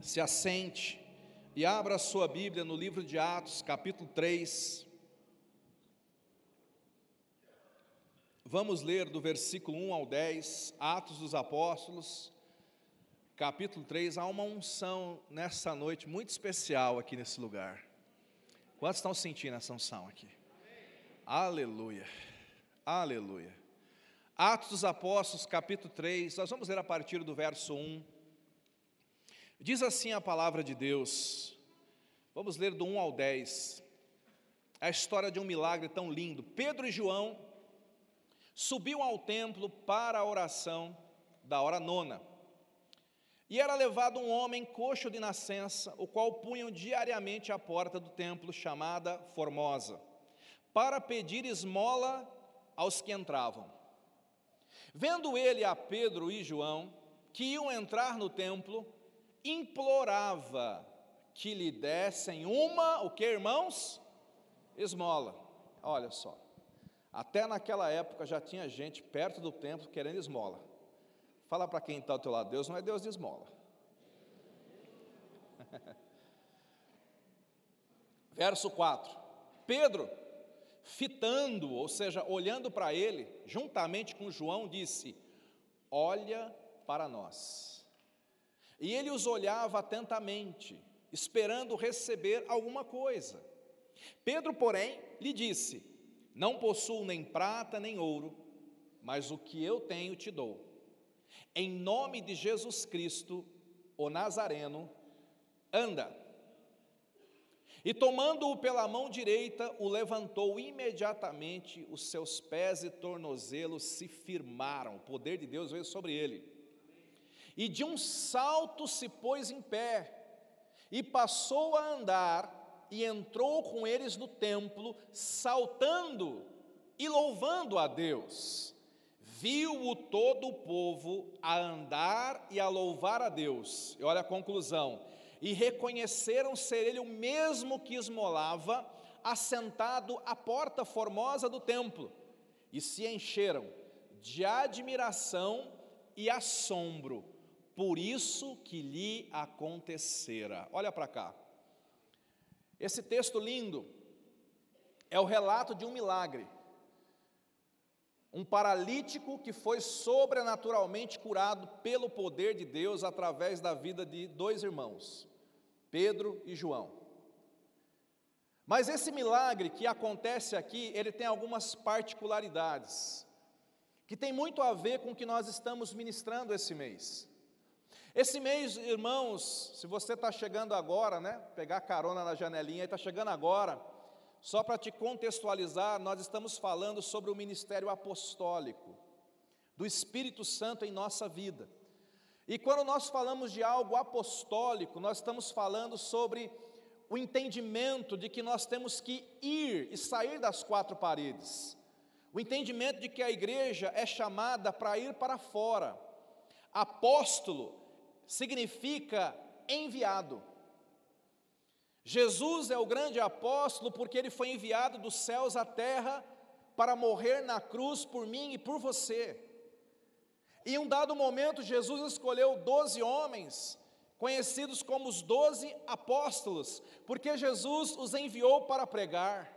se assente e abra a sua Bíblia no livro de Atos, capítulo 3. Vamos ler do versículo 1 ao 10, Atos dos Apóstolos, capítulo 3. Há uma unção nessa noite muito especial aqui nesse lugar. Quantos estão sentindo essa unção aqui? Aleluia, aleluia. Atos dos Apóstolos, capítulo 3, nós vamos ler a partir do verso 1. Diz assim a palavra de Deus, vamos ler do 1 ao 10, a história de um milagre tão lindo. Pedro e João subiam ao templo para a oração da hora nona. E era levado um homem coxo de nascença, o qual punham diariamente à porta do templo, chamada Formosa, para pedir esmola aos que entravam. Vendo ele a Pedro e João, que iam entrar no templo, implorava que lhe dessem uma, o que irmãos? Esmola. Olha só. Até naquela época já tinha gente perto do templo querendo esmola. Fala para quem está ao teu lado, Deus não é Deus de esmola. Verso 4. Pedro, fitando, ou seja, olhando para ele, juntamente com João, disse: Olha para nós. E ele os olhava atentamente, esperando receber alguma coisa. Pedro, porém, lhe disse: Não possuo nem prata nem ouro, mas o que eu tenho te dou. Em nome de Jesus Cristo, o Nazareno, anda. E tomando-o pela mão direita, o levantou imediatamente, os seus pés e tornozelos se firmaram, o poder de Deus veio sobre ele e de um salto se pôs em pé, e passou a andar, e entrou com eles no templo, saltando e louvando a Deus. Viu-o todo o povo a andar e a louvar a Deus. E olha a conclusão. E reconheceram ser ele o mesmo que esmolava, assentado à porta formosa do templo, e se encheram de admiração e assombro por isso que lhe acontecera. Olha para cá. Esse texto lindo é o relato de um milagre. Um paralítico que foi sobrenaturalmente curado pelo poder de Deus através da vida de dois irmãos, Pedro e João. Mas esse milagre que acontece aqui, ele tem algumas particularidades, que tem muito a ver com o que nós estamos ministrando esse mês. Esse mês, irmãos, se você está chegando agora, né? Pegar carona na janelinha e está chegando agora, só para te contextualizar, nós estamos falando sobre o ministério apostólico, do Espírito Santo em nossa vida. E quando nós falamos de algo apostólico, nós estamos falando sobre o entendimento de que nós temos que ir e sair das quatro paredes. O entendimento de que a igreja é chamada para ir para fora. Apóstolo significa enviado. Jesus é o grande apóstolo porque ele foi enviado dos céus à terra para morrer na cruz por mim e por você. Em um dado momento, Jesus escolheu doze homens, conhecidos como os doze apóstolos, porque Jesus os enviou para pregar.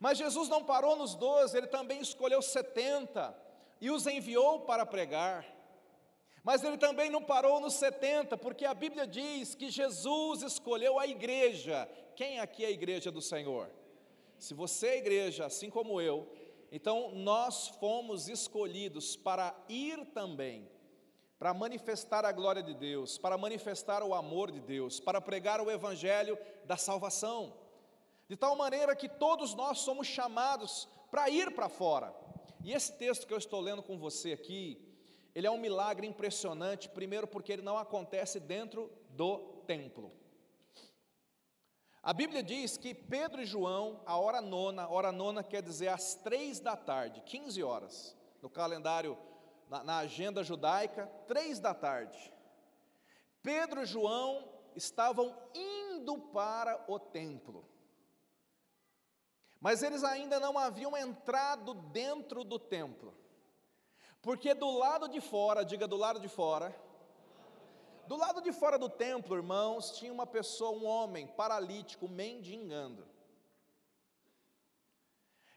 Mas Jesus não parou nos doze, ele também escolheu setenta e os enviou para pregar. Mas ele também não parou nos 70, porque a Bíblia diz que Jesus escolheu a igreja. Quem aqui é a igreja do Senhor? Se você é igreja, assim como eu, então nós fomos escolhidos para ir também, para manifestar a glória de Deus, para manifestar o amor de Deus, para pregar o evangelho da salvação. De tal maneira que todos nós somos chamados para ir para fora. E esse texto que eu estou lendo com você aqui, ele é um milagre impressionante, primeiro porque ele não acontece dentro do templo. A Bíblia diz que Pedro e João, a hora nona, hora nona quer dizer às três da tarde, 15 horas, no calendário, na, na agenda judaica, três da tarde. Pedro e João estavam indo para o templo, mas eles ainda não haviam entrado dentro do templo. Porque do lado de fora, diga do lado de fora, Do lado de fora do templo, irmãos, tinha uma pessoa, um homem paralítico, mendigando.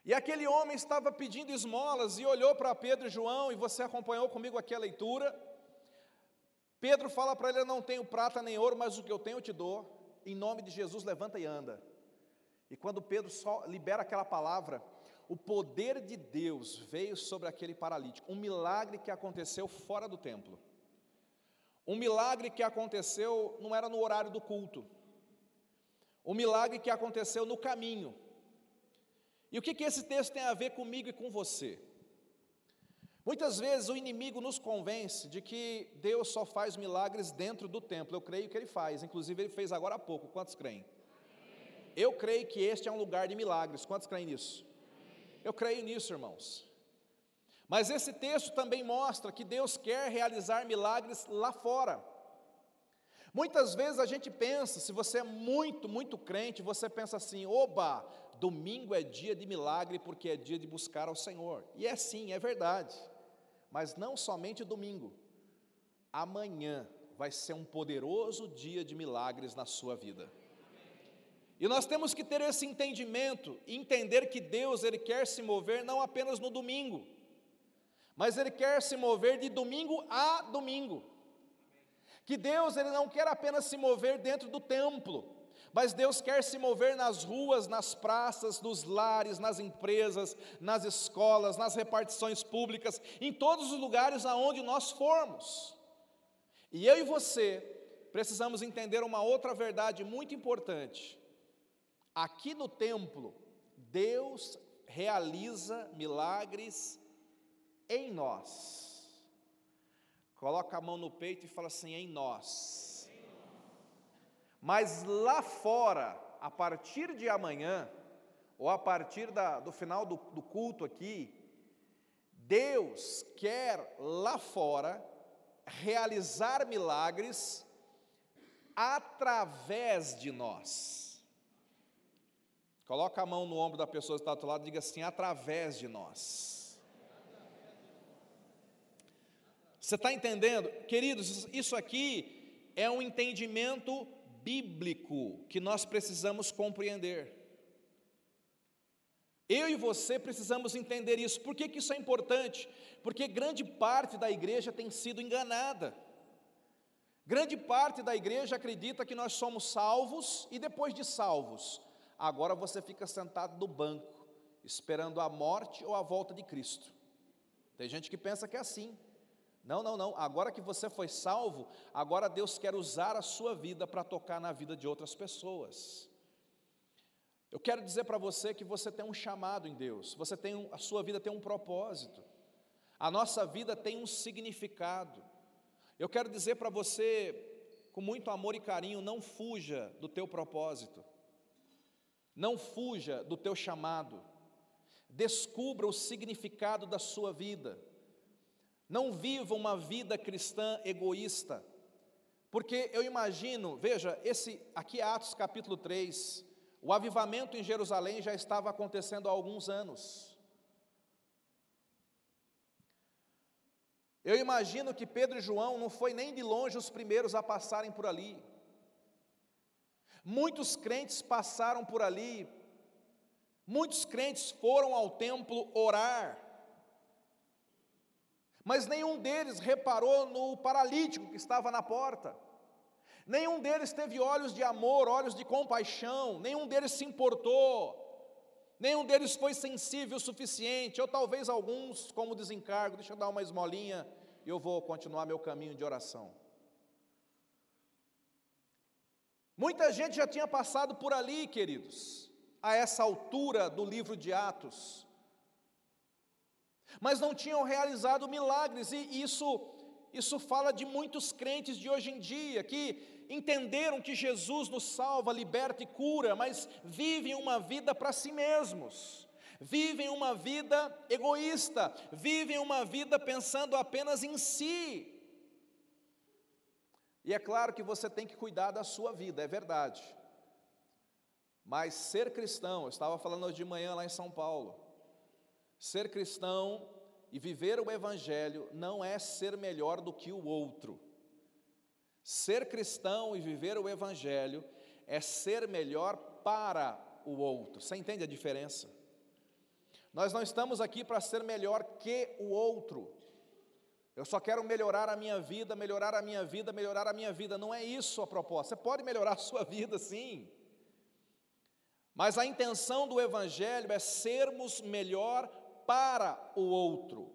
E aquele homem estava pedindo esmolas e olhou para Pedro e João, e você acompanhou comigo aqui a leitura. Pedro fala para ele: Eu não tenho prata nem ouro, mas o que eu tenho eu te dou. Em nome de Jesus, levanta e anda. E quando Pedro só libera aquela palavra, o poder de Deus veio sobre aquele paralítico. Um milagre que aconteceu fora do templo. Um milagre que aconteceu, não era no horário do culto. Um milagre que aconteceu no caminho. E o que, que esse texto tem a ver comigo e com você? Muitas vezes o inimigo nos convence de que Deus só faz milagres dentro do templo. Eu creio que ele faz, inclusive ele fez agora há pouco. Quantos creem? Eu creio que este é um lugar de milagres. Quantos creem nisso? Eu creio nisso, irmãos. Mas esse texto também mostra que Deus quer realizar milagres lá fora. Muitas vezes a gente pensa, se você é muito, muito crente, você pensa assim: oba, domingo é dia de milagre porque é dia de buscar ao Senhor. E é sim, é verdade. Mas não somente domingo. Amanhã vai ser um poderoso dia de milagres na sua vida. E nós temos que ter esse entendimento, entender que Deus ele quer se mover não apenas no domingo, mas ele quer se mover de domingo a domingo. Que Deus ele não quer apenas se mover dentro do templo, mas Deus quer se mover nas ruas, nas praças, nos lares, nas empresas, nas escolas, nas repartições públicas, em todos os lugares aonde nós formos. E eu e você precisamos entender uma outra verdade muito importante. Aqui no templo, Deus realiza milagres em nós. Coloca a mão no peito e fala assim: em nós. Mas lá fora, a partir de amanhã, ou a partir da, do final do, do culto aqui, Deus quer lá fora realizar milagres através de nós. Coloca a mão no ombro da pessoa que está do lado e diga assim: através de nós. Você está entendendo? Queridos, isso aqui é um entendimento bíblico que nós precisamos compreender. Eu e você precisamos entender isso. Por que, que isso é importante? Porque grande parte da igreja tem sido enganada. Grande parte da igreja acredita que nós somos salvos e depois de salvos, agora você fica sentado no banco, esperando a morte ou a volta de Cristo. Tem gente que pensa que é assim. Não, não, não. Agora que você foi salvo, agora Deus quer usar a sua vida para tocar na vida de outras pessoas. Eu quero dizer para você que você tem um chamado em Deus, você tem um, a sua vida tem um propósito, a nossa vida tem um significado. Eu quero dizer para você, com muito amor e carinho, não fuja do teu propósito. Não fuja do teu chamado. Descubra o significado da sua vida. Não viva uma vida cristã egoísta. Porque eu imagino, veja, esse aqui é Atos capítulo 3, o avivamento em Jerusalém já estava acontecendo há alguns anos. Eu imagino que Pedro e João não foi nem de longe os primeiros a passarem por ali. Muitos crentes passaram por ali, muitos crentes foram ao templo orar, mas nenhum deles reparou no paralítico que estava na porta, nenhum deles teve olhos de amor, olhos de compaixão, nenhum deles se importou, nenhum deles foi sensível o suficiente, ou talvez alguns, como desencargo, deixa eu dar uma esmolinha e eu vou continuar meu caminho de oração. Muita gente já tinha passado por ali, queridos, a essa altura do livro de Atos, mas não tinham realizado milagres, e isso, isso fala de muitos crentes de hoje em dia que entenderam que Jesus nos salva, liberta e cura, mas vivem uma vida para si mesmos, vivem uma vida egoísta, vivem uma vida pensando apenas em si, e é claro que você tem que cuidar da sua vida, é verdade. Mas ser cristão, eu estava falando hoje de manhã lá em São Paulo, ser cristão e viver o Evangelho não é ser melhor do que o outro. Ser cristão e viver o Evangelho é ser melhor para o outro. Você entende a diferença? Nós não estamos aqui para ser melhor que o outro. Eu só quero melhorar a minha vida, melhorar a minha vida, melhorar a minha vida. Não é isso a proposta. Você pode melhorar a sua vida, sim. Mas a intenção do Evangelho é sermos melhor para o outro.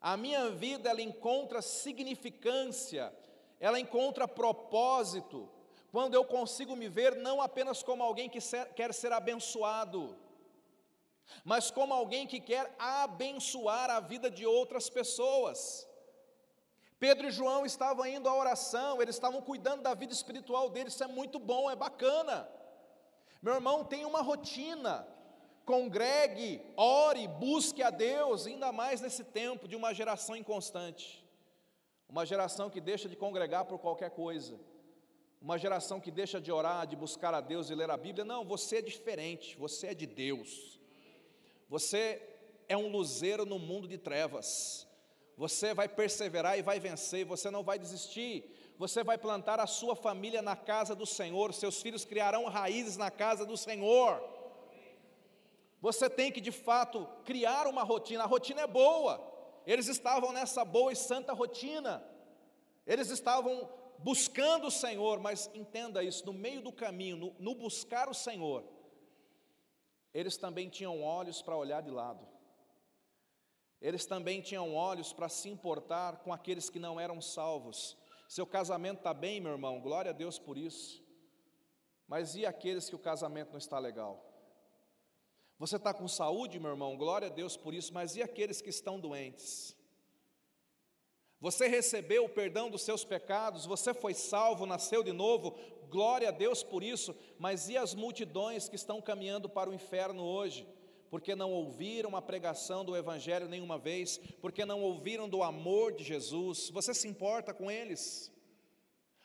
A minha vida ela encontra significância, ela encontra propósito, quando eu consigo me ver não apenas como alguém que quer ser abençoado, mas como alguém que quer abençoar a vida de outras pessoas. Pedro e João estavam indo à oração, eles estavam cuidando da vida espiritual deles, isso é muito bom, é bacana. Meu irmão, tem uma rotina, congregue, ore, busque a Deus, ainda mais nesse tempo de uma geração inconstante, uma geração que deixa de congregar por qualquer coisa, uma geração que deixa de orar, de buscar a Deus e ler a Bíblia. Não, você é diferente, você é de Deus. Você é um luzeiro no mundo de trevas. Você vai perseverar e vai vencer, você não vai desistir. Você vai plantar a sua família na casa do Senhor, seus filhos criarão raízes na casa do Senhor. Você tem que de fato criar uma rotina, a rotina é boa. Eles estavam nessa boa e santa rotina. Eles estavam buscando o Senhor, mas entenda isso, no meio do caminho, no, no buscar o Senhor, eles também tinham olhos para olhar de lado. Eles também tinham olhos para se importar com aqueles que não eram salvos. Seu casamento está bem, meu irmão, glória a Deus por isso. Mas e aqueles que o casamento não está legal? Você está com saúde, meu irmão, glória a Deus por isso, mas e aqueles que estão doentes? Você recebeu o perdão dos seus pecados, você foi salvo, nasceu de novo, glória a Deus por isso, mas e as multidões que estão caminhando para o inferno hoje? Porque não ouviram a pregação do Evangelho nenhuma vez, porque não ouviram do amor de Jesus, você se importa com eles?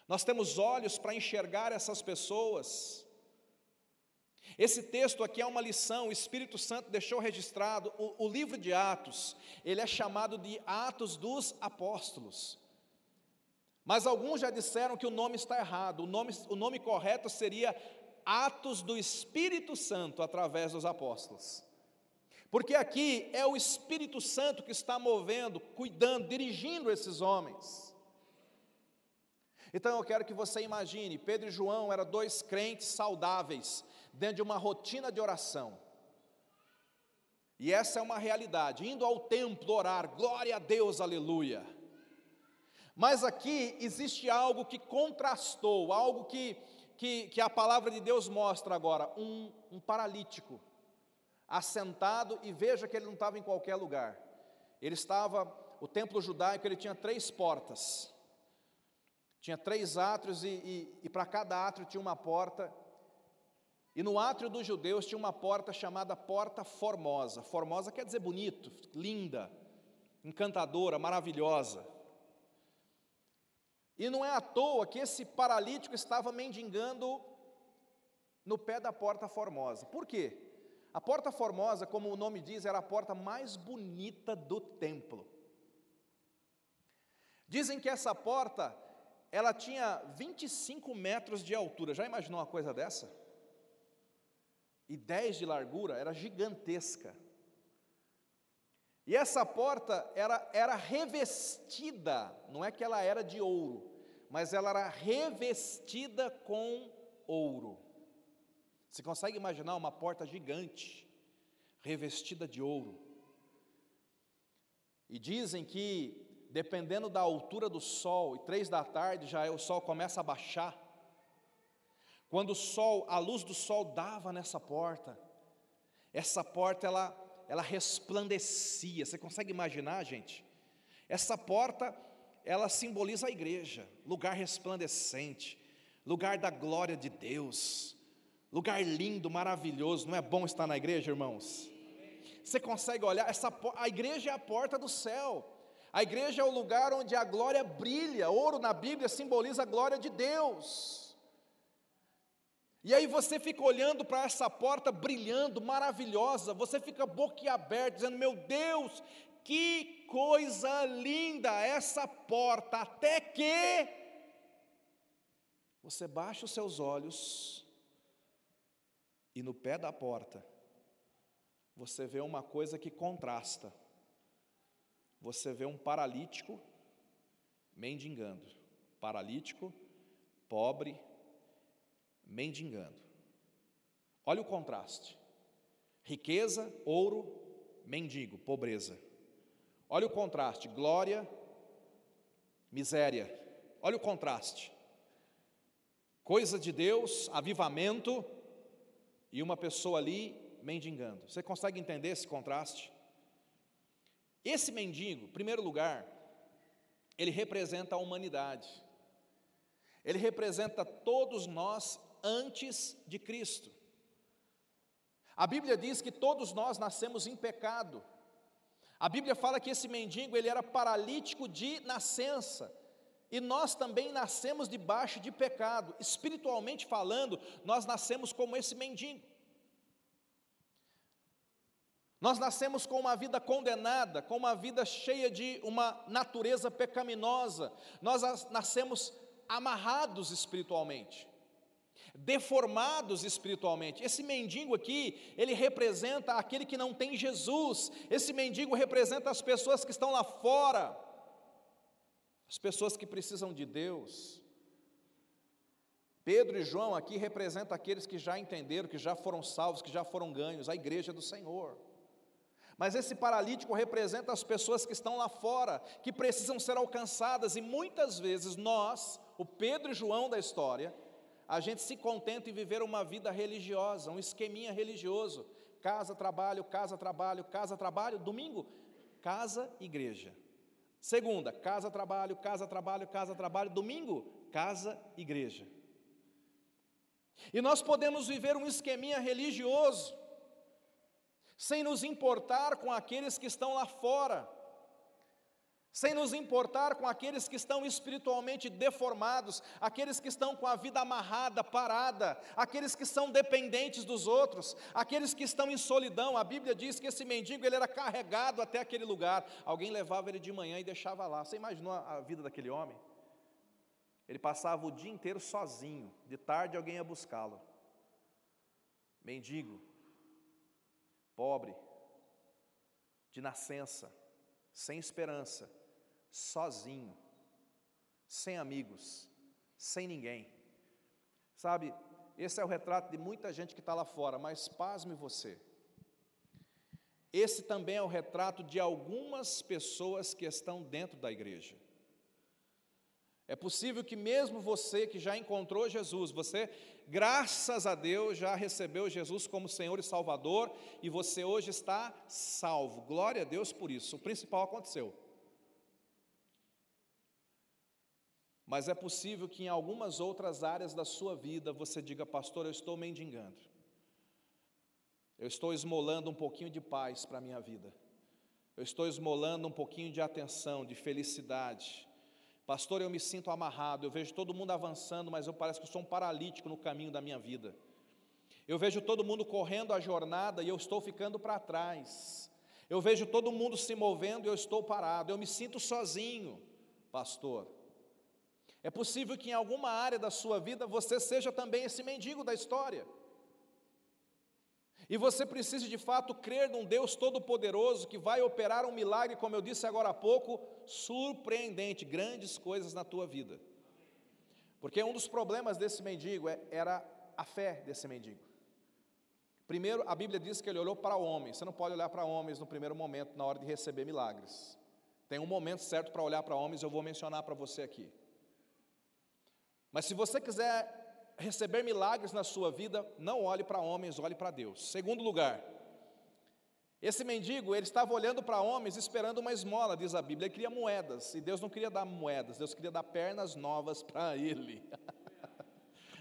Nós temos olhos para enxergar essas pessoas. Esse texto aqui é uma lição, o Espírito Santo deixou registrado, o, o, livro de Atos, ele é chamado de Atos dos Apóstolos. Mas alguns já disseram que o nome está errado, o nome, o nome correto seria Atos do Espírito Santo através dos apóstolos. Porque aqui é o Espírito Santo que está movendo, cuidando, dirigindo esses homens. Então eu quero que você imagine, Pedro e João eram dois crentes saudáveis, dentro de uma rotina de oração. E essa é uma realidade, indo ao templo orar, glória a Deus, aleluia. Mas aqui existe algo que contrastou, algo que, que, que a palavra de Deus mostra agora: um, um paralítico, assentado, e veja que ele não estava em qualquer lugar, ele estava, o templo judaico ele tinha três portas, tinha três átrios, e, e, e para cada átrio tinha uma porta, e no átrio dos judeus tinha uma porta chamada Porta Formosa. Formosa quer dizer bonito, linda, encantadora, maravilhosa. E não é à toa que esse paralítico estava mendigando no pé da Porta Formosa. Por quê? A Porta Formosa, como o nome diz, era a porta mais bonita do templo. Dizem que essa porta, ela tinha 25 metros de altura. Já imaginou uma coisa dessa? e 10 de largura, era gigantesca. E essa porta era, era revestida, não é que ela era de ouro, mas ela era revestida com ouro. Você consegue imaginar uma porta gigante, revestida de ouro? E dizem que, dependendo da altura do sol, e três da tarde já é, o sol começa a baixar, quando o sol, a luz do sol dava nessa porta, essa porta ela, ela resplandecia. Você consegue imaginar, gente? Essa porta, ela simboliza a igreja, lugar resplandecente, lugar da glória de Deus, lugar lindo, maravilhoso. Não é bom estar na igreja, irmãos? Você consegue olhar, essa, a igreja é a porta do céu. A igreja é o lugar onde a glória brilha. Ouro na Bíblia simboliza a glória de Deus. E aí você fica olhando para essa porta brilhando, maravilhosa, você fica boquiaberto, dizendo: Meu Deus, que coisa linda essa porta, até que Você baixa os seus olhos e no pé da porta você vê uma coisa que contrasta. Você vê um paralítico mendigando, paralítico, pobre, mendigando. Olha o contraste: riqueza, ouro, mendigo, pobreza. Olha o contraste: glória, miséria. Olha o contraste. Coisa de Deus, avivamento, e uma pessoa ali mendigando. Você consegue entender esse contraste? Esse mendigo, em primeiro lugar, ele representa a humanidade. Ele representa todos nós antes de Cristo. A Bíblia diz que todos nós nascemos em pecado. A Bíblia fala que esse mendigo ele era paralítico de nascença. E nós também nascemos debaixo de pecado. Espiritualmente falando, nós nascemos como esse mendigo. Nós nascemos com uma vida condenada, com uma vida cheia de uma natureza pecaminosa. Nós nascemos amarrados espiritualmente, deformados espiritualmente. Esse mendigo aqui, ele representa aquele que não tem Jesus. Esse mendigo representa as pessoas que estão lá fora, as pessoas que precisam de Deus. Pedro e João aqui representam aqueles que já entenderam, que já foram salvos, que já foram ganhos, a igreja do Senhor. Mas esse paralítico representa as pessoas que estão lá fora, que precisam ser alcançadas, e muitas vezes nós, o Pedro e João da história, a gente se contenta em viver uma vida religiosa, um esqueminha religioso. Casa, trabalho, casa, trabalho, casa, trabalho. Domingo, casa, igreja. Segunda, casa, trabalho, casa, trabalho, casa, trabalho. Domingo, casa, igreja. E nós podemos viver um esqueminha religioso, sem nos importar com aqueles que estão lá fora, sem nos importar com aqueles que estão espiritualmente deformados, aqueles que estão com a vida amarrada, parada, aqueles que são dependentes dos outros, aqueles que estão em solidão. A Bíblia diz que esse mendigo ele era carregado até aquele lugar. Alguém levava ele de manhã e deixava lá. Você imaginou a vida daquele homem? Ele passava o dia inteiro sozinho, de tarde alguém ia buscá-lo. Mendigo, pobre, de nascença, sem esperança, sozinho, sem amigos, sem ninguém. Sabe, esse é o retrato de muita gente que está lá fora, mas pasme você. Esse também é o retrato de algumas pessoas que estão dentro da igreja. É possível que mesmo você que já encontrou Jesus, você, graças a Deus, já recebeu Jesus como Senhor e Salvador e você hoje está salvo. Glória a Deus por isso. O principal aconteceu. Mas é possível que em algumas outras áreas da sua vida você diga, pastor, eu estou mendigando. Eu estou esmolando um pouquinho de paz para a minha vida. Eu estou esmolando um pouquinho de atenção, de felicidade Pastor, eu me sinto amarrado, eu vejo todo mundo avançando, mas eu parece que eu sou um paralítico no caminho da minha vida. Eu vejo todo mundo correndo a jornada e eu estou ficando para trás. Eu vejo todo mundo se movendo e eu estou parado. Eu me sinto sozinho, pastor. É possível que em alguma área da sua vida você seja também esse mendigo da história. E você precisa de fato crer num Deus todo-poderoso que vai operar um milagre, como eu disse agora há pouco, surpreendente, grandes coisas na tua vida. Porque um dos problemas desse mendigo é, era a fé desse mendigo. Primeiro, a Bíblia diz que ele olhou para homens. Você não pode olhar para homens no primeiro momento, na hora de receber milagres. Tem um momento certo para olhar para homens, eu vou mencionar para você aqui. Mas se você quiser receber milagres na sua vida, não olhe para homens, olhe para Deus. Segundo lugar, esse mendigo, ele estava olhando para homens esperando uma esmola, diz a Bíblia, ele queria moedas, e Deus não queria dar moedas, Deus queria dar pernas novas para ele.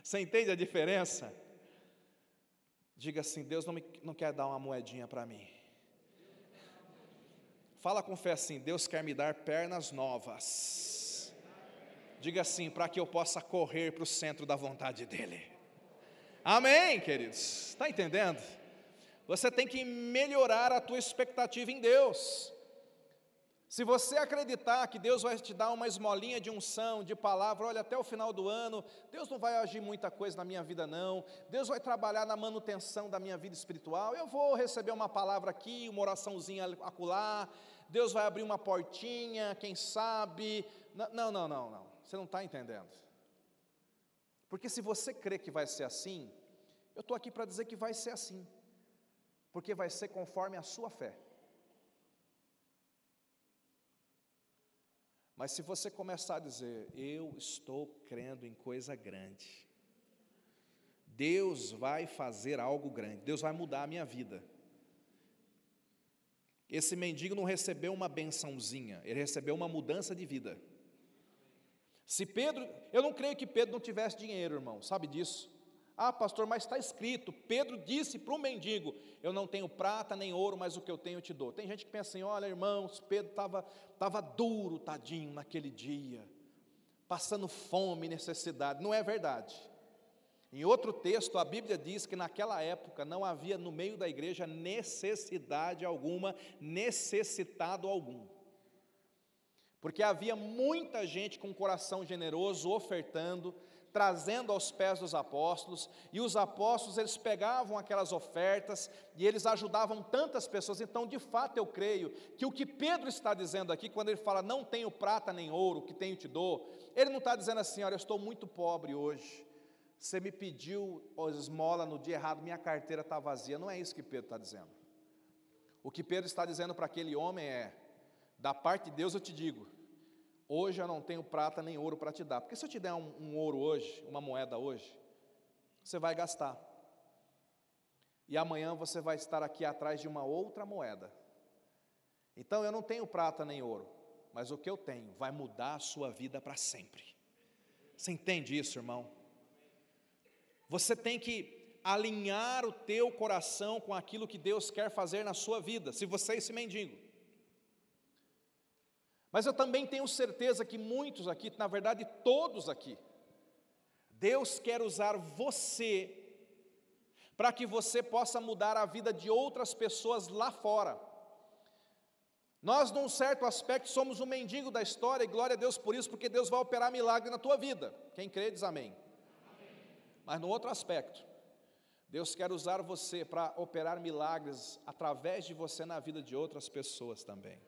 Você entende a diferença? Diga assim: Deus não, me, não quer dar uma moedinha para mim. Fala com fé assim: Deus quer me dar pernas novas. Diga assim, para que eu possa correr para o centro da vontade dEle. Amém, queridos? Está entendendo? Você tem que melhorar a tua expectativa em Deus. Se você acreditar que Deus vai te dar uma esmolinha de unção, de palavra, olha, até o final do ano, Deus não vai agir muita coisa na minha vida, não. Deus vai trabalhar na manutenção da minha vida espiritual. Eu vou receber uma palavra aqui, uma oraçãozinha acolá. Deus vai abrir uma portinha, quem sabe. Não, não, não, não. Você não está entendendo. Porque se você crê que vai ser assim, eu estou aqui para dizer que vai ser assim. Porque vai ser conforme a sua fé. Mas se você começar a dizer, eu estou crendo em coisa grande, Deus vai fazer algo grande, Deus vai mudar a minha vida. Esse mendigo não recebeu uma bençãozinha, ele recebeu uma mudança de vida. Se Pedro, eu não creio que Pedro não tivesse dinheiro, irmão, sabe disso? Ah, pastor, mas está escrito: Pedro disse para o mendigo: Eu não tenho prata nem ouro, mas o que eu tenho eu te dou. Tem gente que pensa assim: olha, irmãos, Pedro estava tava duro, tadinho, naquele dia, passando fome necessidade. Não é verdade. Em outro texto, a Bíblia diz que naquela época não havia no meio da igreja necessidade alguma, necessitado algum. Porque havia muita gente com coração generoso ofertando, trazendo aos pés dos apóstolos, e os apóstolos eles pegavam aquelas ofertas e eles ajudavam tantas pessoas. Então, de fato, eu creio que o que Pedro está dizendo aqui, quando ele fala não tenho prata nem ouro, que tenho te dou, ele não está dizendo assim, olha, eu estou muito pobre hoje. Você me pediu esmola no dia errado, minha carteira está vazia. Não é isso que Pedro está dizendo. O que Pedro está dizendo para aquele homem é: da parte de Deus eu te digo, Hoje eu não tenho prata nem ouro para te dar. Porque se eu te der um, um ouro hoje, uma moeda hoje, você vai gastar. E amanhã você vai estar aqui atrás de uma outra moeda. Então eu não tenho prata nem ouro, mas o que eu tenho vai mudar a sua vida para sempre. Você entende isso, irmão? Você tem que alinhar o teu coração com aquilo que Deus quer fazer na sua vida. Se você é esse mendigo, mas eu também tenho certeza que muitos aqui, na verdade todos aqui, Deus quer usar você para que você possa mudar a vida de outras pessoas lá fora. Nós, num certo aspecto, somos o mendigo da história, e glória a Deus por isso, porque Deus vai operar milagre na tua vida. Quem crê, diz amém. amém. Mas no outro aspecto, Deus quer usar você para operar milagres através de você na vida de outras pessoas também.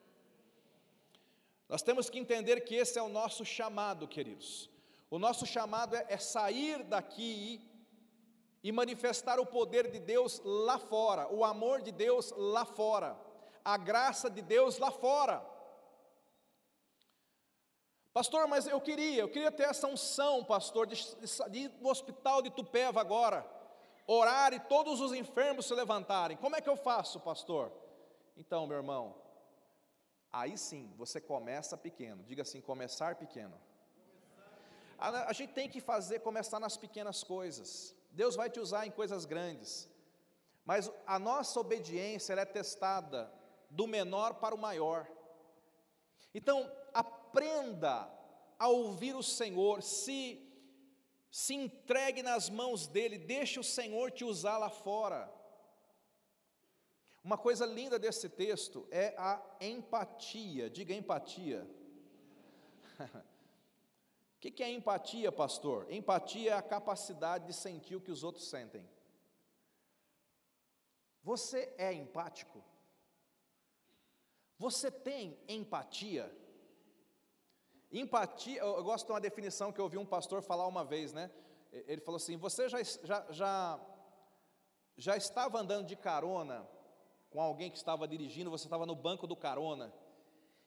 Nós temos que entender que esse é o nosso chamado, queridos. O nosso chamado é, é sair daqui e manifestar o poder de Deus lá fora, o amor de Deus lá fora, a graça de Deus lá fora. Pastor, mas eu queria, eu queria ter essa unção, pastor, de, de no hospital de Tupéva agora, orar e todos os enfermos se levantarem. Como é que eu faço, pastor? Então, meu irmão, Aí sim, você começa pequeno. Diga assim: começar pequeno. A, gente tem que fazer começar nas pequenas coisas. Deus vai te usar em coisas grandes. Mas a nossa obediência é testada do menor para o maior. Então, aprenda a ouvir o Senhor, se se entregue nas mãos dele, deixe o Senhor te usar lá fora. Uma coisa linda desse texto é a empatia. Diga empatia. O que, é empatia, pastor? Empatia é a capacidade de sentir o que os outros sentem. Você é empático? Você tem empatia? Empatia, eu gosto de uma definição que eu ouvi um pastor falar uma vez, né? Ele falou assim: Você já, já, já, já estava andando de carona com alguém que estava dirigindo, você estava no banco do carona,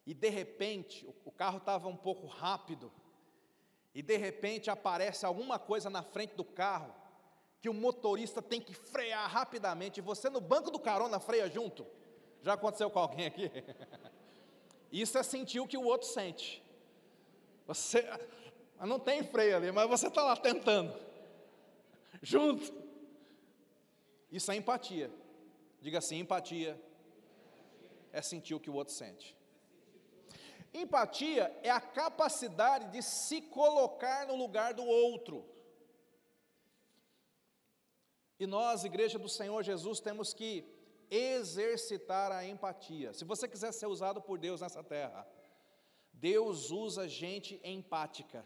e de repente o carro estava um pouco rápido, e de repente aparece alguma coisa na frente do carro, que o motorista tem que frear rapidamente, e você no banco do carona freia junto. Já aconteceu com alguém aqui? Isso é sentir o que o outro sente. Você não tem freio ali, mas você está lá tentando, junto. Isso é empatia. Diga assim: empatia é sentir o que o outro sente. Empatia é a capacidade de se colocar no lugar do outro. E nós, Igreja do Senhor Jesus, temos que exercitar a empatia. Se você quiser ser usado por Deus nessa terra, Deus usa gente empática.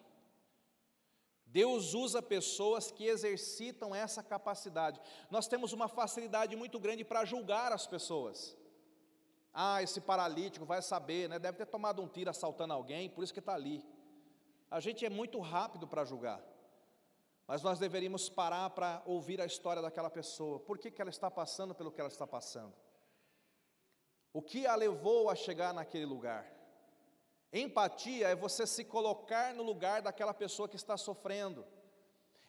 Deus usa pessoas que exercitam essa capacidade. Nós temos uma facilidade muito grande para julgar as pessoas. Ah, esse paralítico vai saber, né? deve ter tomado um tiro assaltando alguém, por isso que está ali. A gente é muito rápido para julgar, mas nós deveríamos parar para ouvir a história daquela pessoa. Por que, que ela está passando pelo que ela está passando? O que a levou a chegar naquele lugar? Empatia é você se colocar no lugar daquela pessoa que está sofrendo.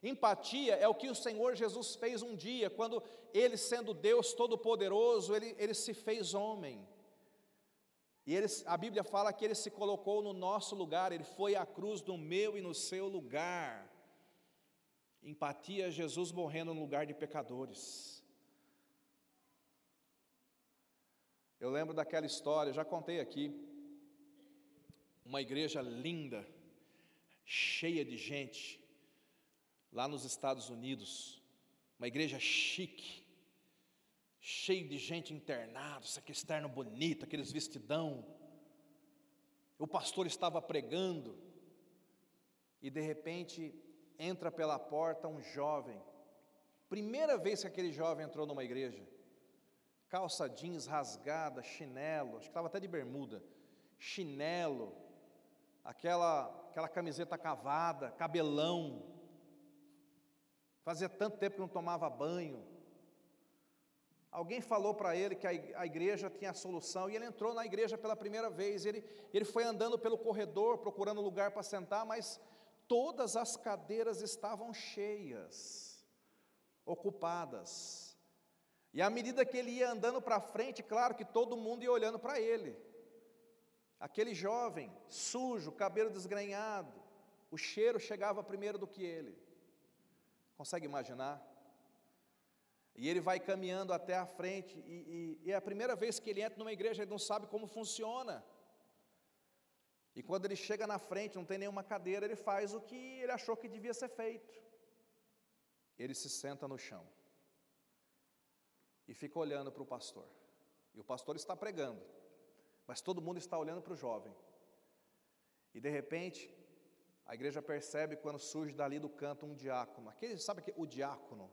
Empatia é o que o Senhor Jesus fez um dia, quando Ele, sendo Deus Todo-Poderoso, ele, ele se fez homem. E ele, a Bíblia fala que Ele se colocou no nosso lugar, Ele foi à cruz no meu e no seu lugar. Empatia é Jesus morrendo no lugar de pecadores. Eu lembro daquela história, já contei aqui, uma igreja linda, cheia de gente, lá nos Estados Unidos, uma igreja chique, cheio de gente internada, aquele externo bonito, aqueles vestidão. O pastor estava pregando e de repente entra pela porta um jovem. Primeira vez que aquele jovem entrou numa igreja, calça jeans rasgada, chinelo, acho que estava até de bermuda, chinelo, aquela, aquela camiseta cavada, cabelão. Fazia tanto tempo que não tomava banho. Alguém falou para ele que a igreja tinha a solução e ele entrou na igreja pela primeira vez. Ele, ele foi andando pelo corredor procurando lugar para sentar, mas todas as cadeiras estavam cheias, ocupadas. E à medida que ele ia andando para frente, claro que todo mundo ia olhando para ele. Aquele jovem, sujo, cabelo desgrenhado, o cheiro chegava primeiro do que ele. Consegue imaginar? E ele vai caminhando até a frente, e, e, e, é a primeira vez que ele entra numa igreja, ele não sabe como funciona. E quando ele chega na frente, não tem nenhuma cadeira, ele faz o que ele achou que devia ser feito. Ele se senta no chão e fica olhando para o pastor. E o pastor está pregando mas todo mundo está olhando para o jovem. E de repente, a igreja percebe quando surge dali do canto um diácono. Aquele, sabe que o diácono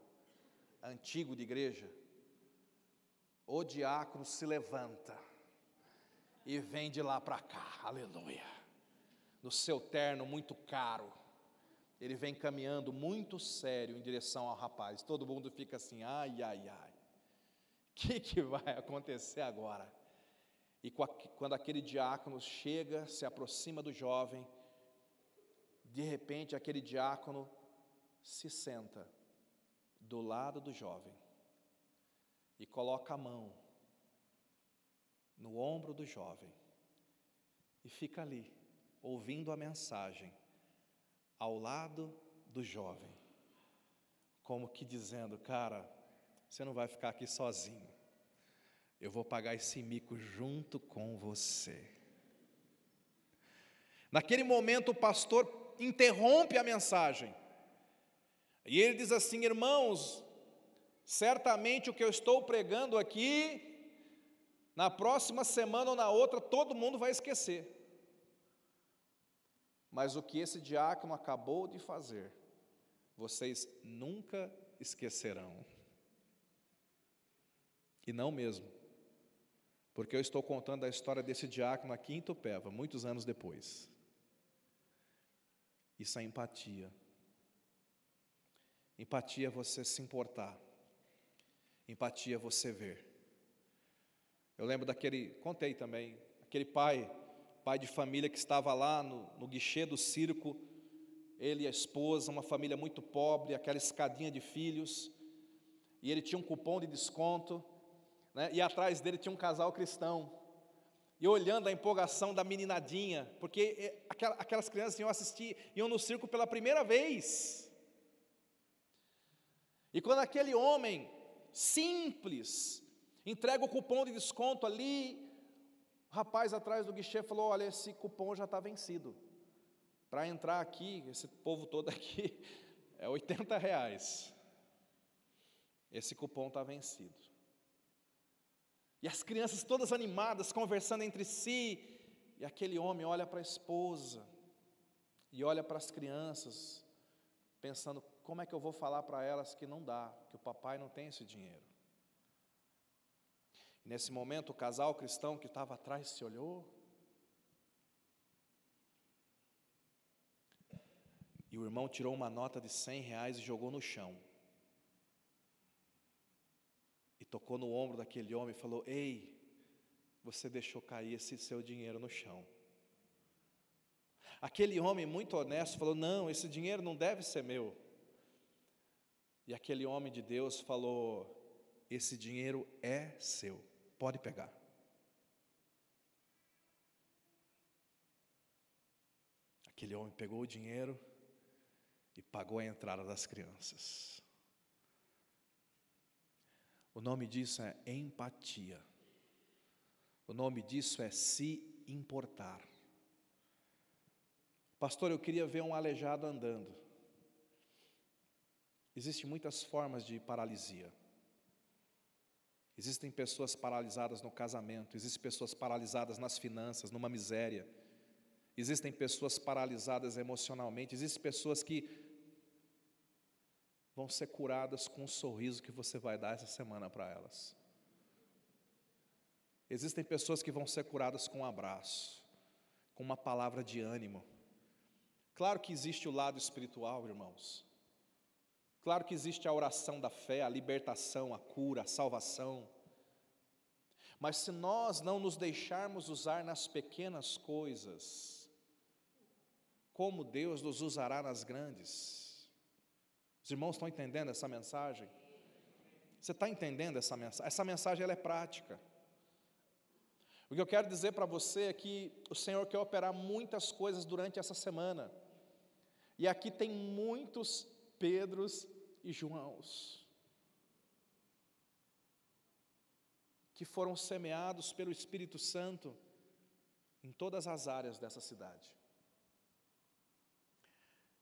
antigo de igreja? O diácono se levanta e vem de lá para cá. Aleluia. No seu terno muito caro. Ele vem caminhando muito sério em direção ao rapaz. Todo mundo fica assim: ai, ai, ai. O que, que vai acontecer agora? E quando aquele diácono chega, se aproxima do jovem, de repente aquele diácono se senta do lado do jovem e coloca a mão no ombro do jovem e fica ali, ouvindo a mensagem, ao lado do jovem, como que dizendo: Cara, você não vai ficar aqui sozinho eu vou pagar esse mico junto com você. Naquele momento, o pastor interrompe a mensagem. E ele diz assim: Irmãos, certamente o que eu estou pregando aqui, na próxima semana ou na outra, todo mundo vai esquecer. Mas o que esse diácono acabou de fazer, vocês nunca esquecerão. E não mesmo porque eu estou contando a história desse diácono aqui em Tupéva, muitos anos depois. Isso é empatia. Empatia é você se importar. Empatia é você ver. Eu lembro daquele, contei também, aquele pai, pai de família que estava lá no, no guichê do circo, ele e a esposa, uma família muito pobre, aquela escadinha de filhos, e ele tinha um cupom de desconto, né? e atrás dele tinha um casal cristão. E olhando a empolgação da meninadinha, porque eh, aquelas crianças iam assistir, iam no circo pela primeira vez. E quando aquele homem simples entrega o cupom de desconto ali, o rapaz atrás do guichê falou: Olha, esse cupom já está vencido. Para entrar aqui, esse povo todo aqui, é 80 reais. Esse cupom está vencido. E as crianças todas animadas, conversando entre si, e aquele homem olha para a esposa e olha para as crianças, pensando: como é que eu vou falar para elas que não dá, que o papai não tem esse dinheiro? E nesse momento, o casal cristão que estava atrás se olhou. E o irmão tirou uma nota de cem reais e jogou no chão. E tocou no ombro daquele homem e falou: Ei, você deixou cair esse seu dinheiro no chão. Aquele homem muito honesto falou: Não, esse dinheiro não deve ser meu. E aquele homem de Deus falou: Esse dinheiro é seu, pode pegar. Aquele homem pegou o dinheiro e pagou a entrada das crianças. O nome disso é empatia. O nome disso é se importar. Pastor, eu queria ver um aleijado andando. Existem muitas formas de paralisia. Existem pessoas paralisadas no casamento, existem pessoas paralisadas nas finanças, numa miséria. Existem pessoas paralisadas emocionalmente, existem pessoas que vão ser curadas com o sorriso que você vai dar essa semana para elas. Existem pessoas que vão ser curadas com um abraço, com uma palavra de ânimo. Claro que existe o lado espiritual, irmãos. Claro que existe a oração da fé, a libertação, a cura, a salvação. Mas se nós não nos deixarmos usar nas pequenas coisas, como Deus nos usará nas grandes? Os irmãos estão entendendo essa mensagem? Você está entendendo essa mensagem? Essa mensagem ela é prática. O que eu quero dizer para você é que o Senhor quer operar muitas coisas durante essa semana. E aqui tem muitos Pedros e Joãos que foram semeados pelo Espírito Santo em todas as áreas dessa cidade.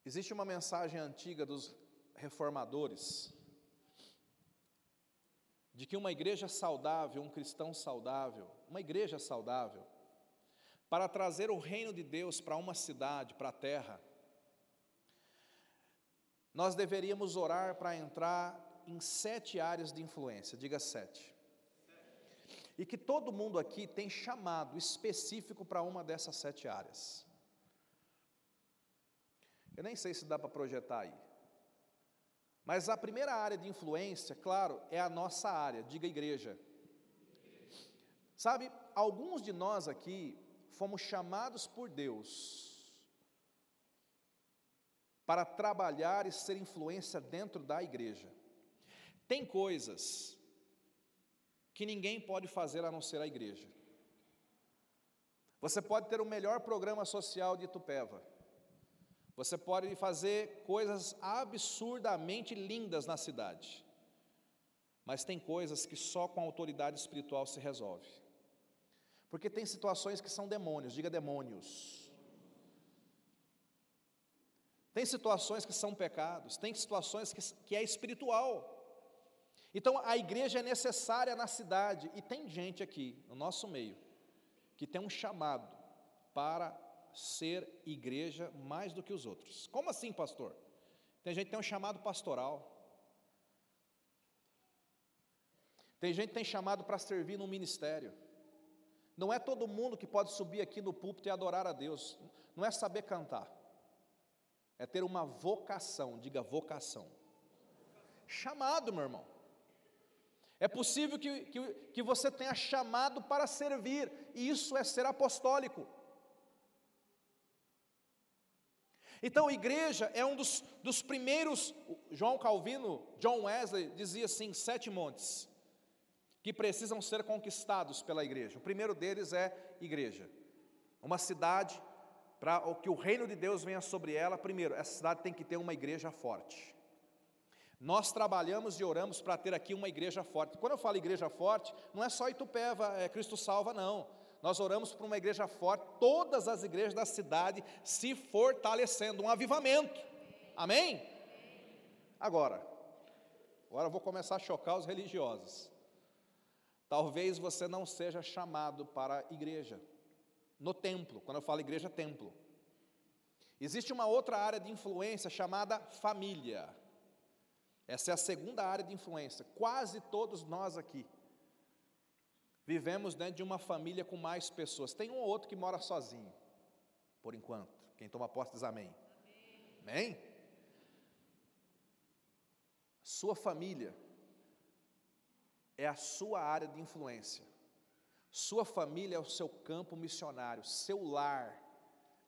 Existe uma mensagem antiga dos reformadores de que uma igreja saudável, um cristão saudável, uma igreja saudável, para trazer o reino de Deus para uma cidade, para a terra, nós deveríamos orar para entrar em sete áreas de influência, diga sete. E que todo mundo aqui tem chamado específico para uma dessas sete áreas. Eu nem sei se dá para projetar aí. Mas a primeira área de influência, claro, é a nossa área, diga igreja. Sabe, alguns de nós aqui fomos chamados por Deus para trabalhar e ser influência dentro da igreja. Tem coisas que ninguém pode fazer a não ser a igreja. Você pode ter o melhor programa social de Itupeva. Você pode fazer coisas absurdamente lindas na cidade, mas tem coisas que só com autoridade espiritual se resolve. Porque tem situações que são demônios, diga demônios. Tem situações que são pecados, tem situações que, que é espiritual. Então a igreja é necessária na cidade, e tem gente aqui, no nosso meio, que tem um chamado para ser igreja mais do que os outros. Como assim, pastor? Tem gente que tem um chamado pastoral. Tem gente que tem chamado para servir no ministério. Não é todo mundo que pode subir aqui no púlpito e adorar a Deus. Não é saber cantar. É ter uma vocação, diga vocação. Chamado, meu irmão. É possível que, que, que você tenha chamado para servir, e isso é ser apostólico. Então, igreja é um dos, dos primeiros, João Calvino, John Wesley dizia assim: sete montes que precisam ser conquistados pela igreja. O primeiro deles é igreja. Uma cidade, para que o reino de Deus venha sobre ela, primeiro, essa cidade tem que ter uma igreja forte. Nós trabalhamos e oramos para ter aqui uma igreja forte. Quando eu falo igreja forte, não é só Itupeva, é Cristo Salva, não. Nós oramos por uma igreja forte, todas as igrejas da cidade se fortalecendo, um avivamento. Amém? Agora, agora eu vou começar a chocar os religiosos. Talvez você não seja chamado para a igreja, no templo, quando eu falo igreja, templo. Existe uma outra área de influência chamada família. Essa é a segunda área de influência. Quase todos nós aqui vivemos dentro de uma família com mais pessoas. Tem um ou outro que mora sozinho, por enquanto. Quem toma posse diz amém. Amém? amém? Sua família é a sua área de influência. Sua família é o seu campo missionário, seu lar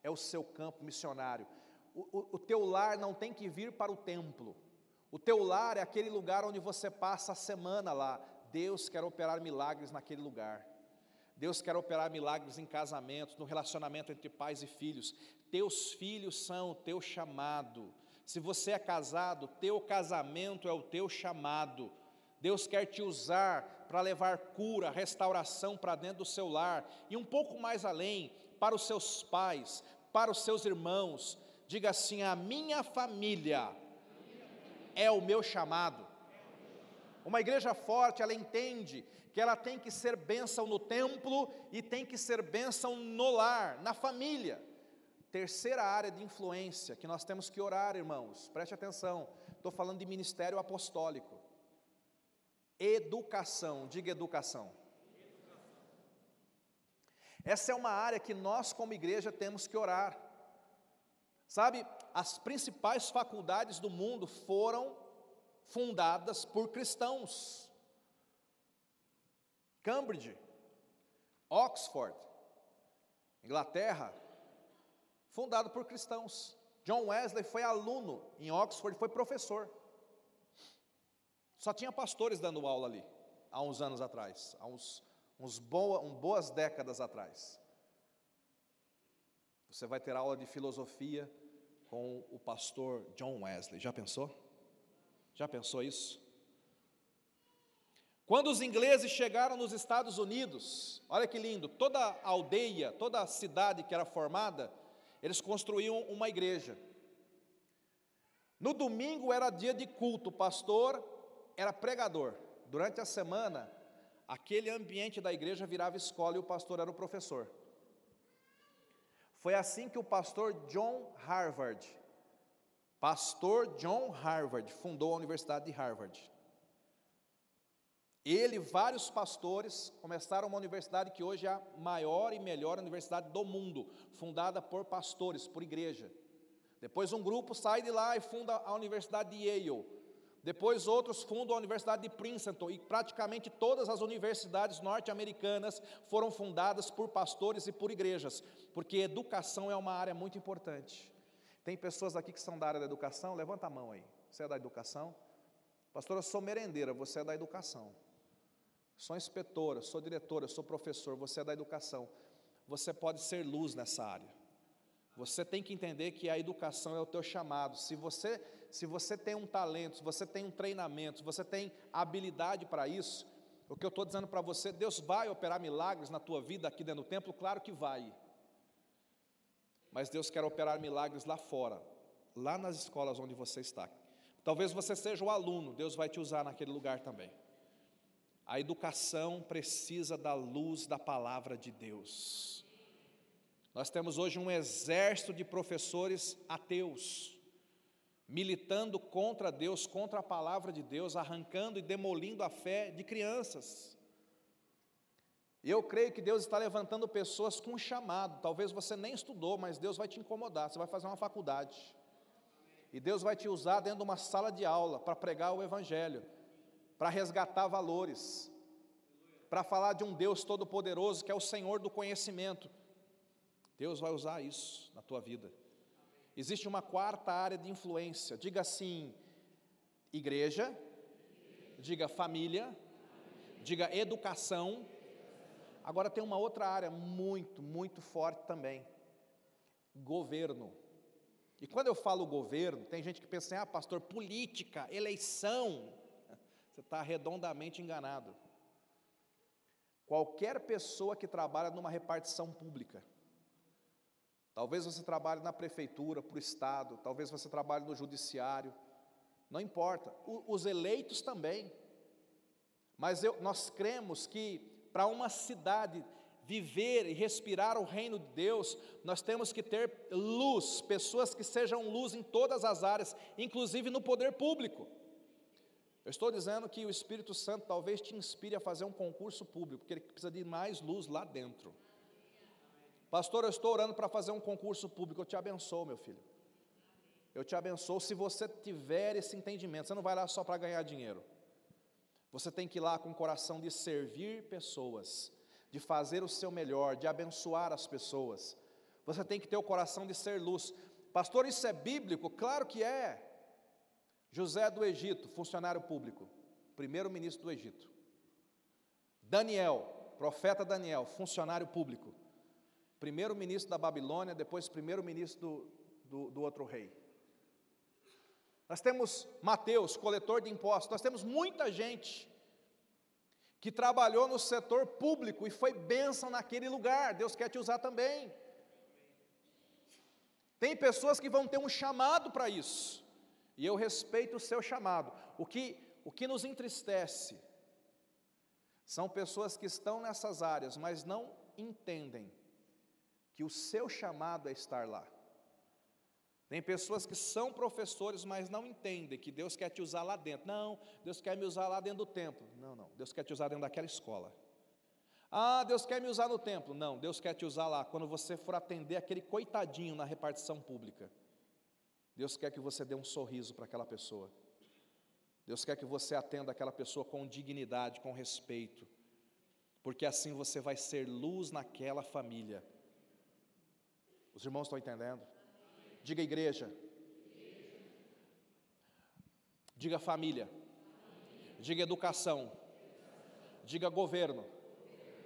é o seu campo missionário. O, o, o, teu lar não tem que vir para o templo, o teu lar é aquele lugar onde você passa a semana lá. Deus quer operar milagres naquele lugar. Deus quer operar milagres em casamentos, no relacionamento entre pais e filhos. Teus filhos são o teu chamado. Se você é casado, teu casamento é o teu chamado. Deus quer te usar para levar cura, restauração para dentro do seu lar e um pouco mais além, para os seus pais, para os seus irmãos. Diga assim: a minha família é o meu chamado. Uma igreja forte, ela entende que ela tem que ser bênção no templo e tem que ser bênção no lar, na família. Terceira área de influência que nós temos que orar, irmãos, preste atenção, estou falando de ministério apostólico. Educação, diga educação. Essa é uma área que nós, como igreja, temos que orar. Sabe, as principais faculdades do mundo foram fundadas por cristãos. Cambridge, Oxford, Inglaterra, fundado por cristãos. John Wesley foi aluno em Oxford, foi professor. Só tinha pastores dando aula ali, há uns anos atrás, há uns, uns boa, um, boas décadas atrás. Você vai ter aula de filosofia com o pastor John Wesley. Já pensou? Já pensou isso? Quando os ingleses chegaram nos Estados Unidos, olha que lindo, toda a aldeia, toda a cidade que era formada, eles construíam uma igreja. No domingo era dia de culto, o pastor era pregador. Durante a semana, aquele ambiente da igreja virava escola e o pastor era o professor. Foi assim que o pastor John Harvard, pastor John Harvard, fundou a Universidade de Harvard. Ele e vários pastores começaram uma universidade que hoje é a maior e melhor universidade do mundo, fundada por pastores, por igreja. Depois um grupo sai de lá e funda a Universidade de Yale, depois outros fundam a Universidade de Princeton e praticamente todas as universidades norte-americanas foram fundadas por pastores e por igrejas, porque educação é uma área muito importante. Tem pessoas aqui que são da área da educação, levanta a mão aí. Você é da educação? Pastora, eu sou merendeira, você é da educação. Sou inspetora, sou diretora, sou professor, você é da educação. Você pode ser luz nessa área. Você tem que entender que a educação é o teu chamado. Se você, se você tem um talento, se você tem um treinamento, se você tem habilidade para isso, o que eu estou dizendo para você, Deus vai operar milagres na tua vida aqui dentro do templo? Claro que vai. Mas Deus quer operar milagres lá fora, lá nas escolas onde você está. Talvez você seja o aluno, Deus vai te usar naquele lugar também. A educação precisa da luz da palavra de Deus. Nós temos hoje um exército de professores ateus, militando contra Deus, contra a palavra de Deus, arrancando e demolindo a fé de crianças. Eu creio que Deus está levantando pessoas com chamado. Talvez você nem estudou, mas Deus vai te incomodar. Você vai fazer uma faculdade. E Deus vai te usar dentro de uma sala de aula para pregar o Evangelho, para resgatar valores, para falar de um Deus todo-poderoso que é o Senhor do conhecimento, Deus vai usar isso na tua vida. Existe uma quarta área de influência. Diga assim: igreja, diga família, diga educação. Agora tem uma outra área muito, muito forte também: governo. E quando eu falo governo, tem gente que pensa assim, ah, pastor, política, eleição. Você está redondamente enganado. Qualquer pessoa que trabalha numa repartição pública, Talvez você trabalhe na prefeitura, para o Estado, talvez você trabalhe no judiciário, não importa. O, os eleitos também. Mas eu, nós cremos que para uma cidade viver e respirar o reino de Deus, nós temos que ter luz, pessoas que sejam luz em todas as áreas, inclusive no poder público. Eu estou dizendo que o Espírito Santo talvez te inspire a fazer um concurso público, porque ele precisa de mais luz lá dentro. Pastor, eu estou orando para fazer um concurso público, eu te abençoo, meu filho. Eu te abençoo se você tiver esse entendimento. Você não vai lá só para ganhar dinheiro. Você tem que ir lá com o coração de servir pessoas, de fazer o seu melhor, de abençoar as pessoas. Você tem que ter o coração de ser luz. Pastor, isso é bíblico? Claro que é. José do Egito, funcionário público, primeiro ministro do Egito. Daniel, profeta Daniel, funcionário público. Primeiro ministro da Babilônia, depois primeiro ministro do, do, do outro rei. Nós temos Mateus, coletor de impostos, nós temos muita gente que trabalhou no setor público e foi bênção naquele lugar, Deus quer te usar também. Tem pessoas que vão ter um chamado para isso, e eu respeito o seu chamado. O que, o que nos entristece são pessoas que estão nessas áreas, mas não entendem que o seu chamado é estar lá. Tem pessoas que são professores, mas não entendem que Deus quer te usar lá dentro. Não, Deus quer me usar lá dentro do templo. Não, não, Deus quer te usar dentro daquela escola. Ah, Deus quer me usar no templo. Não, Deus quer te usar lá quando você for atender aquele coitadinho na repartição pública. Deus quer que você dê um sorriso para aquela pessoa. Deus quer que você atenda aquela pessoa com dignidade, com respeito, porque assim você vai ser luz naquela família. Os irmãos estão entendendo? Diga igreja. Diga família. Diga educação. Diga governo.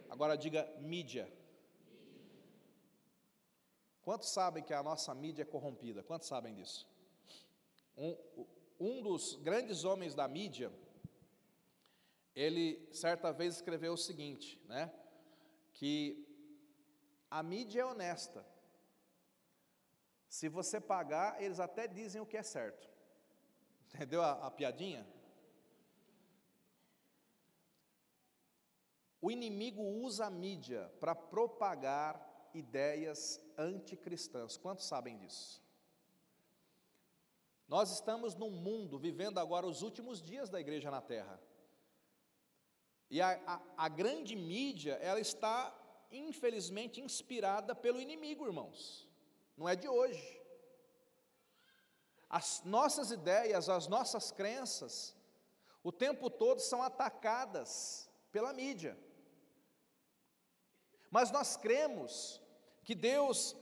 Agora diga mídia. Quantos sabem que a nossa mídia é corrompida? Quantos sabem disso? Um, um dos grandes homens da mídia, ele certa vez escreveu o seguinte, né? Que a mídia é honesta, se você pagar, eles até dizem o que é certo. Entendeu a, a piadinha? O inimigo usa a mídia para propagar ideias anticristãs. Quantos sabem disso? Nós estamos num mundo vivendo agora os últimos dias da igreja na terra. E a, a, a grande mídia, ela está, infelizmente, inspirada pelo inimigo, irmãos não é de hoje. As nossas ideias, as nossas crenças, o tempo todo são atacadas pela mídia. Mas nós cremos que Deus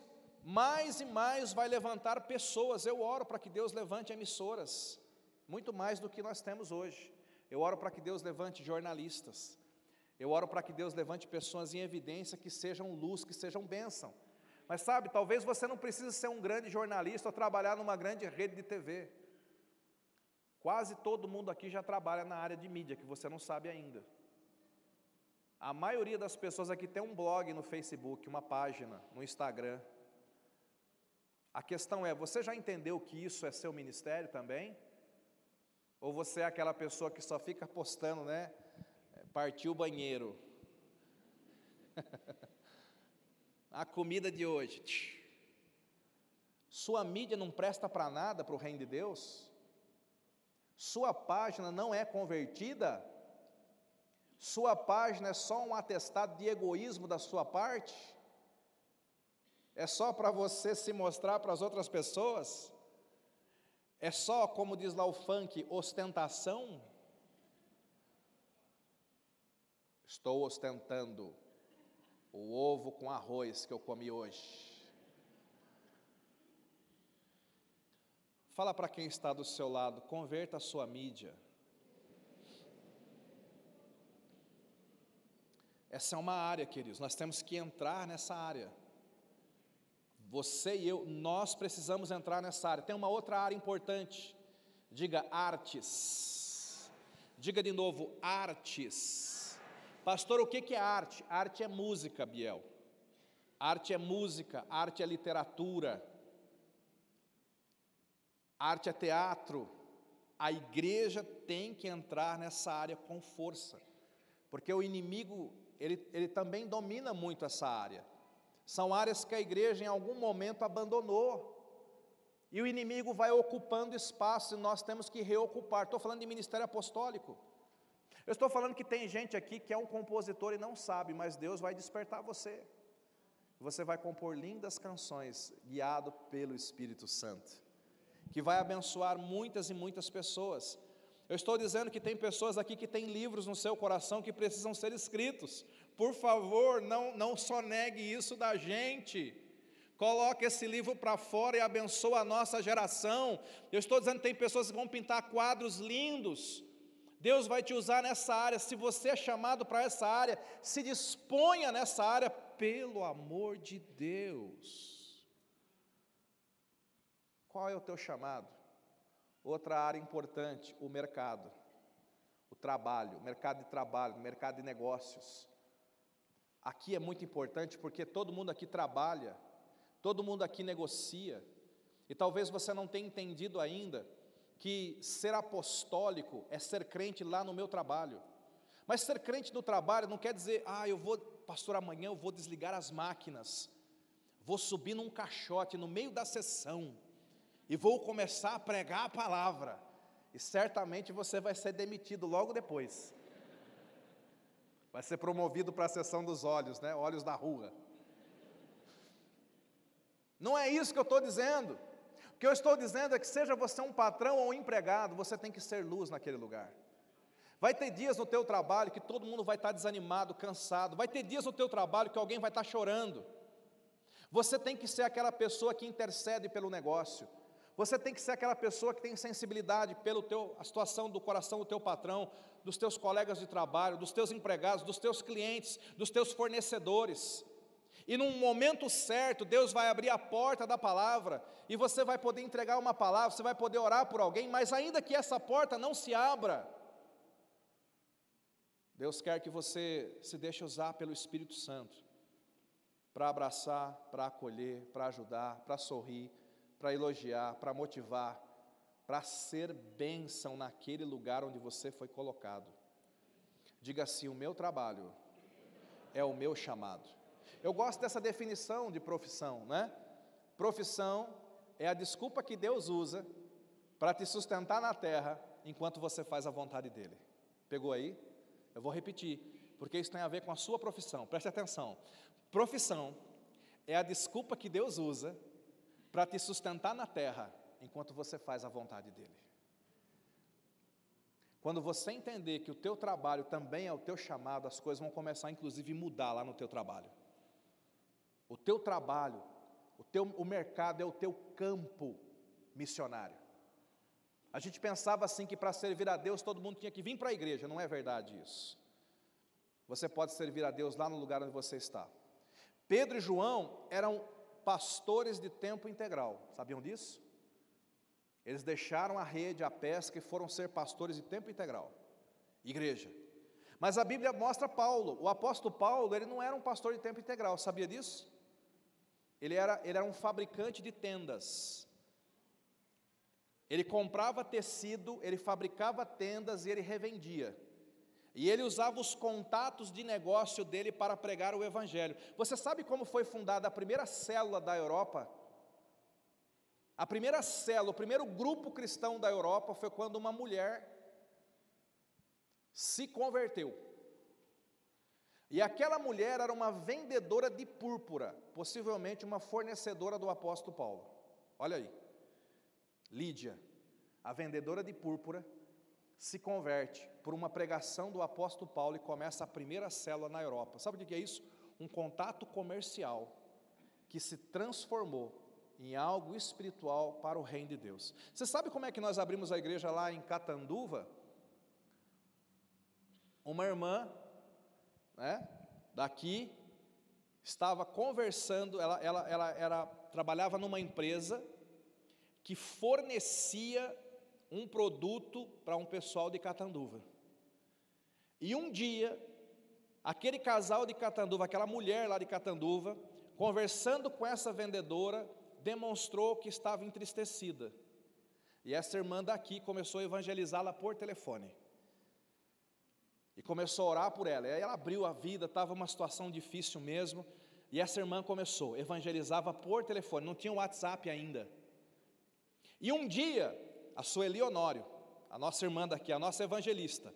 mais e mais vai levantar pessoas. Eu oro para que Deus levante emissoras, muito mais do que nós temos hoje. Eu oro para que Deus levante jornalistas. Eu oro para que Deus levante pessoas em evidência que sejam luz, que sejam bênção. Mas sabe, talvez você não precise ser um grande jornalista ou trabalhar numa grande rede de TV. Quase todo mundo aqui já trabalha na área de mídia, que você não sabe ainda. A maioria das pessoas aqui tem um blog no Facebook, uma página no Instagram. A questão é: você já entendeu que isso é seu ministério também? Ou você é aquela pessoa que só fica postando, né? Partiu o banheiro. a comida de hoje. Sua mídia não presta para nada para o reino de Deus? Sua página não é convertida? Sua página é só um atestado de egoísmo da sua parte? É só para você se mostrar para as outras pessoas? É só, como diz lá o funk, ostentação? Estou ostentando o ovo com arroz que eu comi hoje. Fala para quem está do seu lado, converta a sua mídia. Essa é uma área, queridos, nós temos que entrar nessa área. Você e eu, nós precisamos entrar nessa área. Tem uma outra área importante. Diga artes. Diga de novo, artes. Pastor, o que é arte? Arte é música, Biel. Arte é música, arte é literatura, arte é teatro. A igreja tem que entrar nessa área com força. porque o inimigo, ele, ele também domina muito essa área. São áreas que a igreja em algum momento abandonou. E o inimigo vai ocupando espaço e nós temos que reocupar. Estou falando de ministério apostólico. Eu estou falando que tem gente aqui que é um compositor e não sabe, mas Deus vai despertar você. Você vai compor lindas canções, guiado pelo Espírito Santo, que vai abençoar muitas e muitas pessoas. Eu estou dizendo que tem pessoas aqui que têm livros no seu coração que precisam ser escritos. Por favor, não, não só negue isso da gente. Coloque esse livro para fora e abençoa a nossa geração. Eu estou dizendo que tem pessoas que vão pintar quadros lindos. Deus vai te usar nessa área. Se você é chamado para essa área, se disponha nessa área, pelo amor de Deus. Qual é o teu chamado? Outra área importante, o mercado, o trabalho, o mercado de trabalho, o mercado de negócios. Aqui é muito importante porque todo mundo aqui trabalha, todo mundo aqui negocia, e talvez você não tenha entendido ainda que ser apostólico é ser crente lá no meu trabalho. Mas ser crente no trabalho não quer dizer, ah, eu vou, pastor, amanhã eu vou desligar as máquinas, vou subir num caixote no meio da sessão e vou começar a pregar a palavra. E certamente você vai ser demitido logo depois. Vai ser promovido para a sessão dos olhos, né? Olhos da rua. Não é isso que eu estou dizendo. Que eu estou dizendo é que seja você um patrão ou um empregado, você tem que ser luz naquele lugar. Vai ter dias no teu trabalho que todo mundo vai estar desanimado, cansado. Vai ter dias no teu trabalho que alguém vai estar chorando. Você tem que ser aquela pessoa que intercede pelo negócio. Você tem que ser aquela pessoa que tem sensibilidade pela a situação do coração do teu patrão, dos teus colegas de trabalho, dos teus empregados, dos teus clientes, dos teus fornecedores. E num momento certo, Deus vai abrir a porta da palavra e você vai poder entregar uma palavra, você vai poder orar por alguém, mas ainda que essa porta não se abra, Deus quer que você se deixe usar pelo Espírito Santo para abraçar, para acolher, para ajudar, para sorrir, para elogiar, para motivar, para ser bênção naquele lugar onde você foi colocado. Diga assim: o meu trabalho é o meu chamado. Eu gosto dessa definição de profissão, né? Profissão é a desculpa que Deus usa para te sustentar na terra enquanto você faz a vontade dEle. Pegou aí? Eu vou repetir, porque isso tem a ver com a sua profissão. Preste atenção. Profissão é a desculpa que Deus usa para te sustentar na terra enquanto você faz a vontade dele. Quando você entender que o teu trabalho também é o teu chamado, as coisas vão começar inclusive a mudar lá no teu trabalho. O teu trabalho, o teu o mercado é o teu campo missionário. A gente pensava assim que para servir a Deus todo mundo tinha que vir para a igreja, não é verdade isso. Você pode servir a Deus lá no lugar onde você está. Pedro e João eram pastores de tempo integral. Sabiam disso? Eles deixaram a rede, a pesca e foram ser pastores de tempo integral. Igreja. Mas a Bíblia mostra Paulo. O apóstolo Paulo, ele não era um pastor de tempo integral, sabia disso? Ele era, ele era um fabricante de tendas. Ele comprava tecido, ele fabricava tendas e ele revendia. E ele usava os contatos de negócio dele para pregar o Evangelho. Você sabe como foi fundada a primeira célula da Europa? A primeira célula, o primeiro grupo cristão da Europa foi quando uma mulher se converteu. E aquela mulher era uma vendedora de púrpura, possivelmente uma fornecedora do apóstolo Paulo. Olha aí. Lídia, a vendedora de púrpura, se converte por uma pregação do apóstolo Paulo e começa a primeira célula na Europa. Sabe o que é isso? Um contato comercial que se transformou em algo espiritual para o reino de Deus. Você sabe como é que nós abrimos a igreja lá em Catanduva? Uma irmã, né, daqui, estava conversando, ela, ela, ela, ela trabalhava numa empresa que fornecia um produto para um pessoal de Catanduva. E um dia, aquele casal de Catanduva, aquela mulher lá de Catanduva, conversando com essa vendedora, demonstrou que estava entristecida. E essa irmã daqui começou a evangelizá-la por telefone. E começou a orar por ela. E aí ela abriu a vida, estava uma situação difícil mesmo. E essa irmã começou, evangelizava por telefone, não tinha WhatsApp ainda. E um dia, a Sueli Honório, a nossa irmã daqui, a nossa evangelista,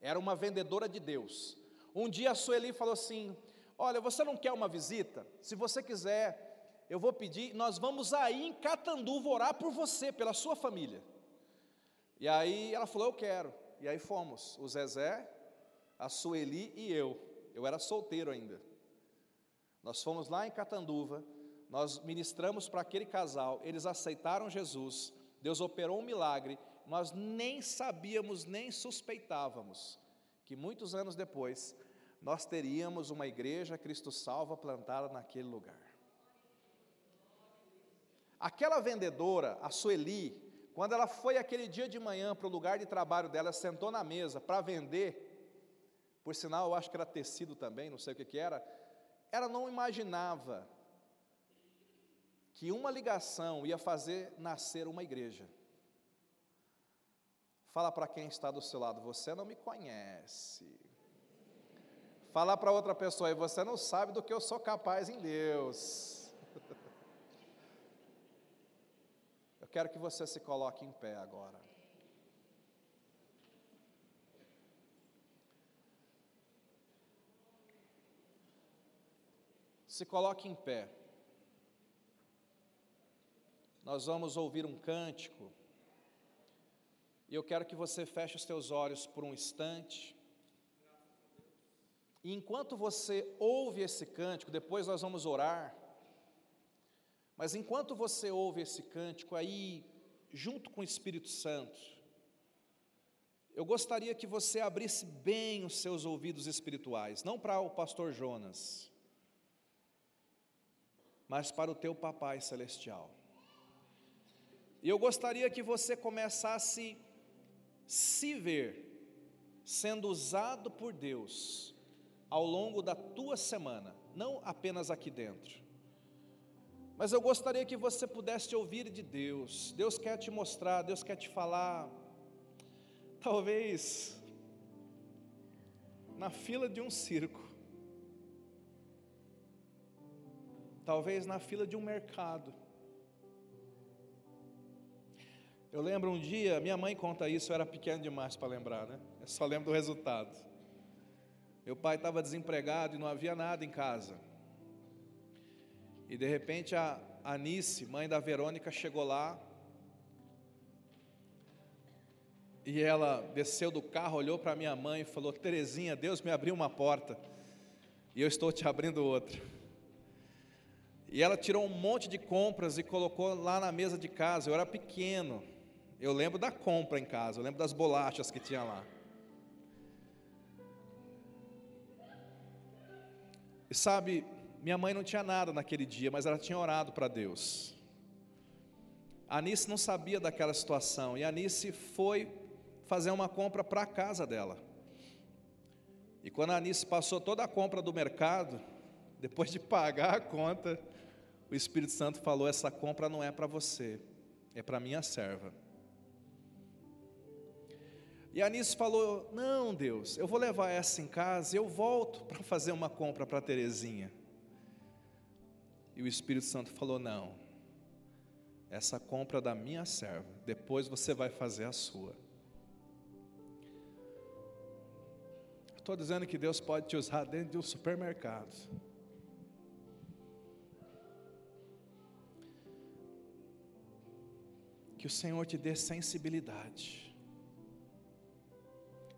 era uma vendedora de Deus. Um dia a Sueli falou assim: Olha, você não quer uma visita? Se você quiser, eu vou pedir, nós vamos aí em Catanduva orar por você, pela sua família. E aí ela falou: Eu quero. E aí fomos, o Zezé, a Sueli e eu. Eu era solteiro ainda. Nós fomos lá em Catanduva, nós ministramos para aquele casal, eles aceitaram Jesus, Deus operou um milagre, nós nem sabíamos, nem suspeitávamos que muitos anos depois nós teríamos uma igreja Cristo Salva plantada naquele lugar. Aquela vendedora, a Sueli, quando ela foi aquele dia de manhã para o lugar de trabalho dela, sentou na mesa para vender, por sinal, eu acho que era tecido também, não sei o que, que era, ela não imaginava que uma ligação ia fazer nascer uma igreja. Fala para quem está do seu lado, você não me conhece. Fala para outra pessoa, e você não sabe do que eu sou capaz em Deus. Eu quero que você se coloque em pé agora. Se coloque em pé. Nós vamos ouvir um cântico. E eu quero que você feche os teus olhos por um instante. E enquanto você ouve esse cântico, depois nós vamos orar. Mas enquanto você ouve esse cântico aí, junto com o Espírito Santo, eu gostaria que você abrisse bem os seus ouvidos espirituais, não para o pastor Jonas, mas para o teu Papai Celestial. E eu gostaria que você começasse a se ver sendo usado por Deus ao longo da tua semana, não apenas aqui dentro. Mas eu gostaria que você pudesse ouvir de Deus. Deus quer te mostrar, Deus quer te falar. Talvez na fila de um circo. Talvez na fila de um mercado. Eu lembro um dia, minha mãe conta isso, eu era pequeno demais para lembrar, né? Eu só lembro do resultado. Meu pai estava desempregado e não havia nada em casa. E de repente a Anice, mãe da Verônica, chegou lá. E ela desceu do carro, olhou para minha mãe e falou: Terezinha, Deus me abriu uma porta e eu estou te abrindo outra. E ela tirou um monte de compras e colocou lá na mesa de casa. Eu era pequeno. Eu lembro da compra em casa, eu lembro das bolachas que tinha lá. E sabe, minha mãe não tinha nada naquele dia, mas ela tinha orado para Deus. A Anice não sabia daquela situação, e a Anice foi fazer uma compra para a casa dela. E quando a Anice passou toda a compra do mercado, depois de pagar a conta, o Espírito Santo falou: essa compra não é para você, é para minha serva. E a Anice falou: Não, Deus, eu vou levar essa em casa e eu volto para fazer uma compra para Terezinha. E o Espírito Santo falou: Não, essa compra é da minha serva, depois você vai fazer a sua. Estou dizendo que Deus pode te usar dentro de um supermercado. Que o Senhor te dê sensibilidade.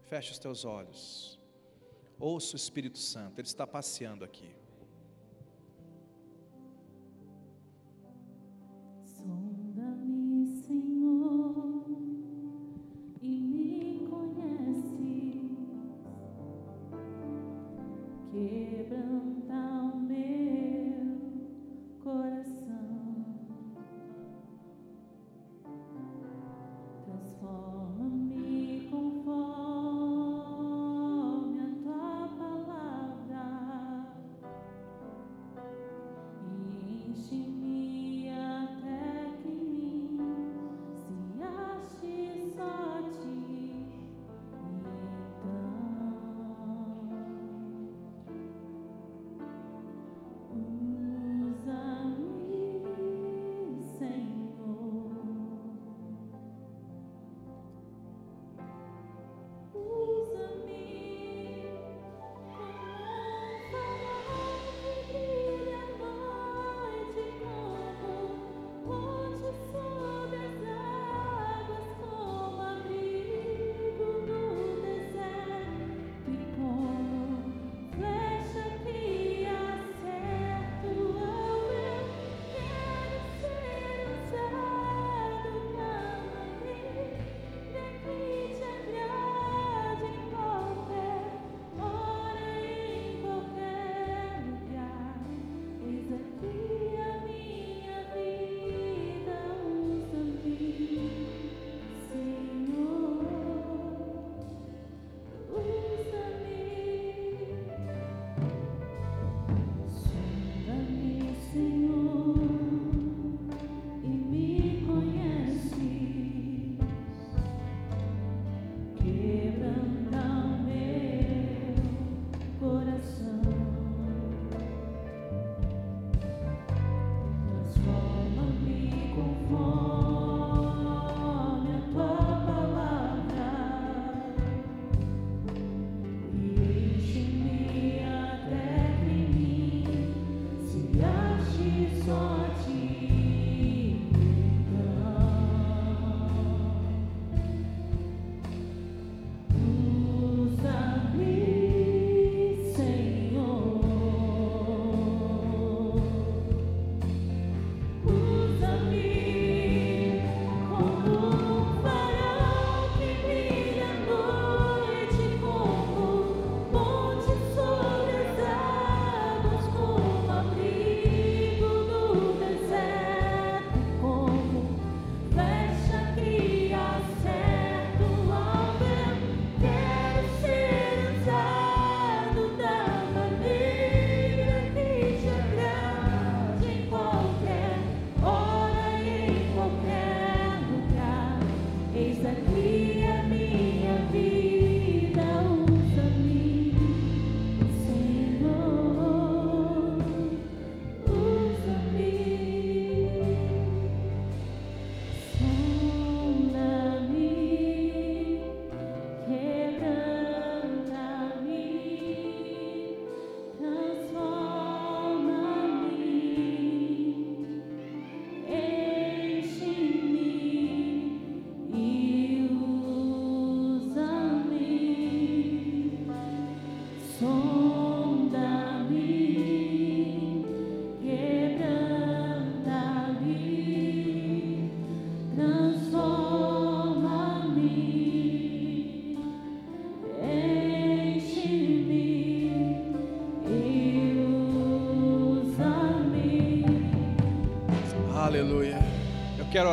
Feche os teus olhos. Ouça o Espírito Santo, ele está passeando aqui. Som.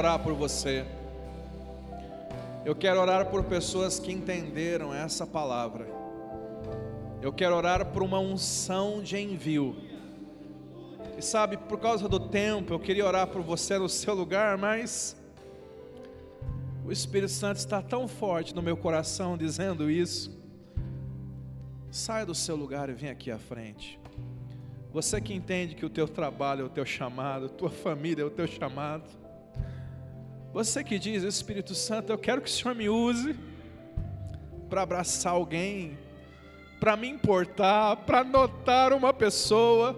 Orar por você. Eu quero orar por pessoas que entenderam essa palavra. Eu quero orar por uma unção de envio. E sabe, por causa do tempo, eu queria orar por você no seu lugar, mas o Espírito Santo está tão forte no meu coração dizendo isso. Saia do seu lugar e vem aqui à frente. Você que entende que o teu trabalho é o teu chamado, tua família é o teu chamado. Você que diz, Espírito Santo, eu quero que o Senhor me use para abraçar alguém, para me importar, para notar uma pessoa.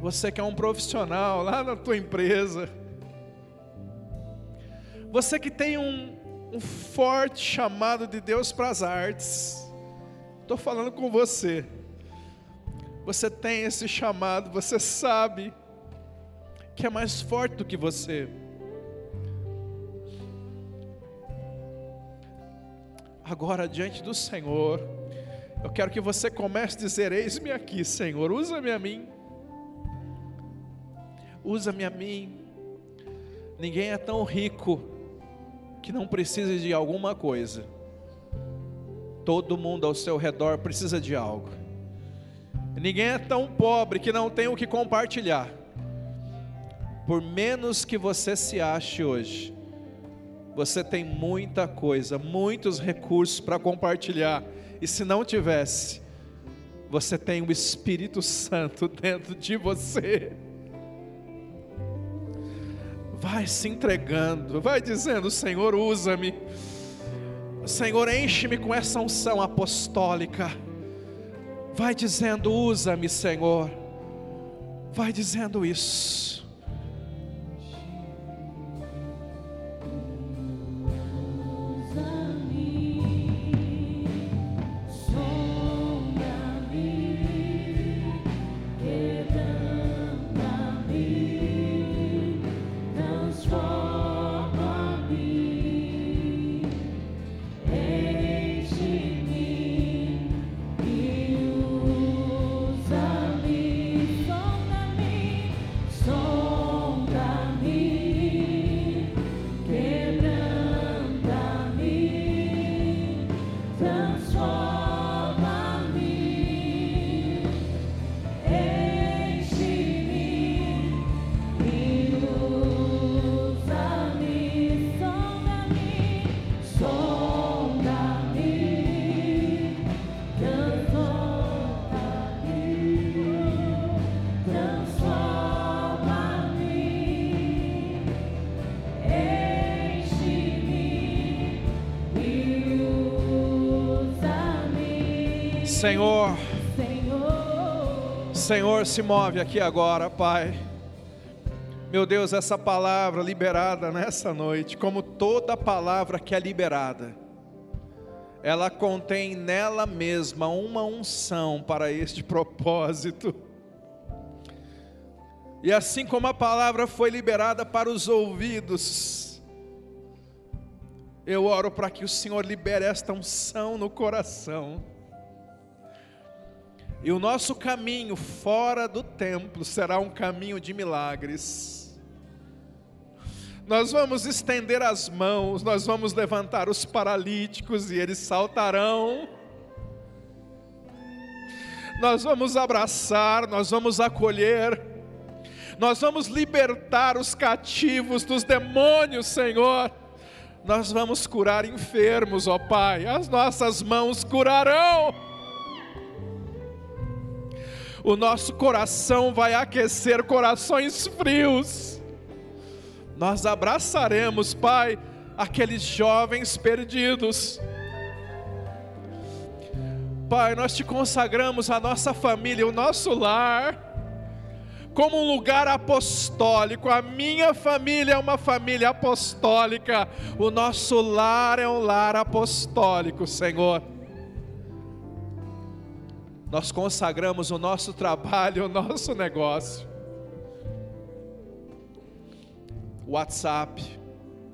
Você que é um profissional lá na tua empresa. Você que tem um, um forte chamado de Deus para as artes. Estou falando com você. Você tem esse chamado, você sabe que é mais forte do que você. Agora, diante do Senhor, eu quero que você comece a dizer: Eis-me aqui, Senhor, usa-me a mim usa-me a mim. Ninguém é tão rico que não precise de alguma coisa. Todo mundo ao seu redor precisa de algo. Ninguém é tão pobre que não tem o que compartilhar. Por menos que você se ache hoje, você tem muita coisa, muitos recursos para compartilhar. E se não tivesse, você tem o Espírito Santo dentro de você Vai se entregando, vai dizendo: Senhor, usa-me. Senhor, enche-me com essa unção apostólica. Vai dizendo: usa-me, Senhor. Vai dizendo isso. Senhor, Senhor, se move aqui agora, Pai. Meu Deus, essa palavra liberada nessa noite, como toda palavra que é liberada, ela contém nela mesma uma unção para este propósito. E assim como a palavra foi liberada para os ouvidos, eu oro para que o Senhor libere esta unção no coração e o nosso caminho fora do templo será um caminho de milagres. Nós vamos estender as mãos, nós vamos levantar os paralíticos e eles saltarão. Nós vamos abraçar, nós vamos acolher, nós vamos libertar os cativos dos demônios, Senhor. Nós vamos curar enfermos, ó Pai, as nossas mãos curarão o nosso coração vai aquecer corações frios. Nós abraçaremos, Pai, aqueles jovens perdidos. Pai, nós te consagramos a nossa família, o nosso lar, como um lugar apostólico. A minha família é uma família apostólica, o nosso lar é um lar apostólico, Senhor nós consagramos o nosso trabalho, o nosso negócio. WhatsApp,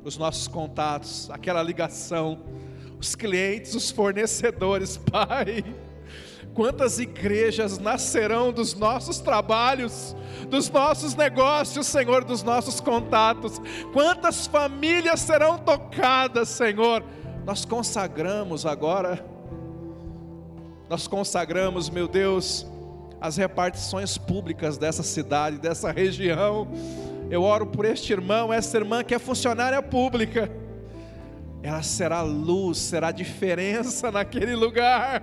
os nossos contatos, aquela ligação, os clientes, os fornecedores, Pai. Quantas igrejas nascerão dos nossos trabalhos, dos nossos negócios, Senhor, dos nossos contatos? Quantas famílias serão tocadas, Senhor? Nós consagramos agora, nós consagramos, meu Deus, as repartições públicas dessa cidade, dessa região. Eu oro por este irmão, essa irmã que é funcionária pública. Ela será luz, será diferença naquele lugar.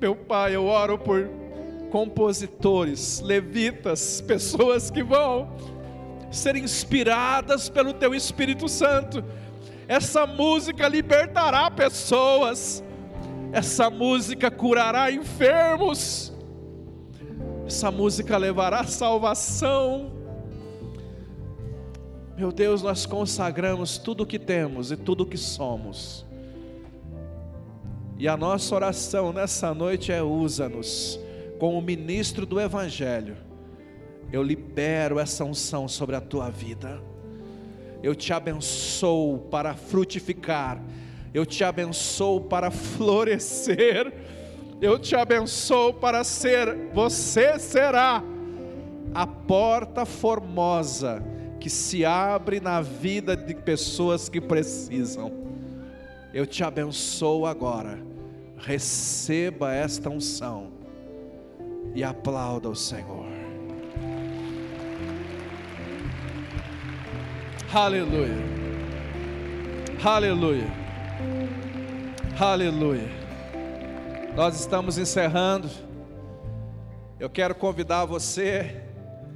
Meu Pai, eu oro por compositores, levitas, pessoas que vão ser inspiradas pelo Teu Espírito Santo. Essa música libertará pessoas, essa música curará enfermos, essa música levará salvação. Meu Deus, nós consagramos tudo o que temos e tudo o que somos e a nossa oração nessa noite é: usa-nos como ministro do Evangelho. Eu libero essa unção sobre a tua vida. Eu te abençoo para frutificar. Eu te abençoo para florescer. Eu te abençoo para ser, você será a porta formosa que se abre na vida de pessoas que precisam. Eu te abençoo agora receba esta unção e aplauda o Senhor. Aleluia. Aleluia. Aleluia. Nós estamos encerrando. Eu quero convidar você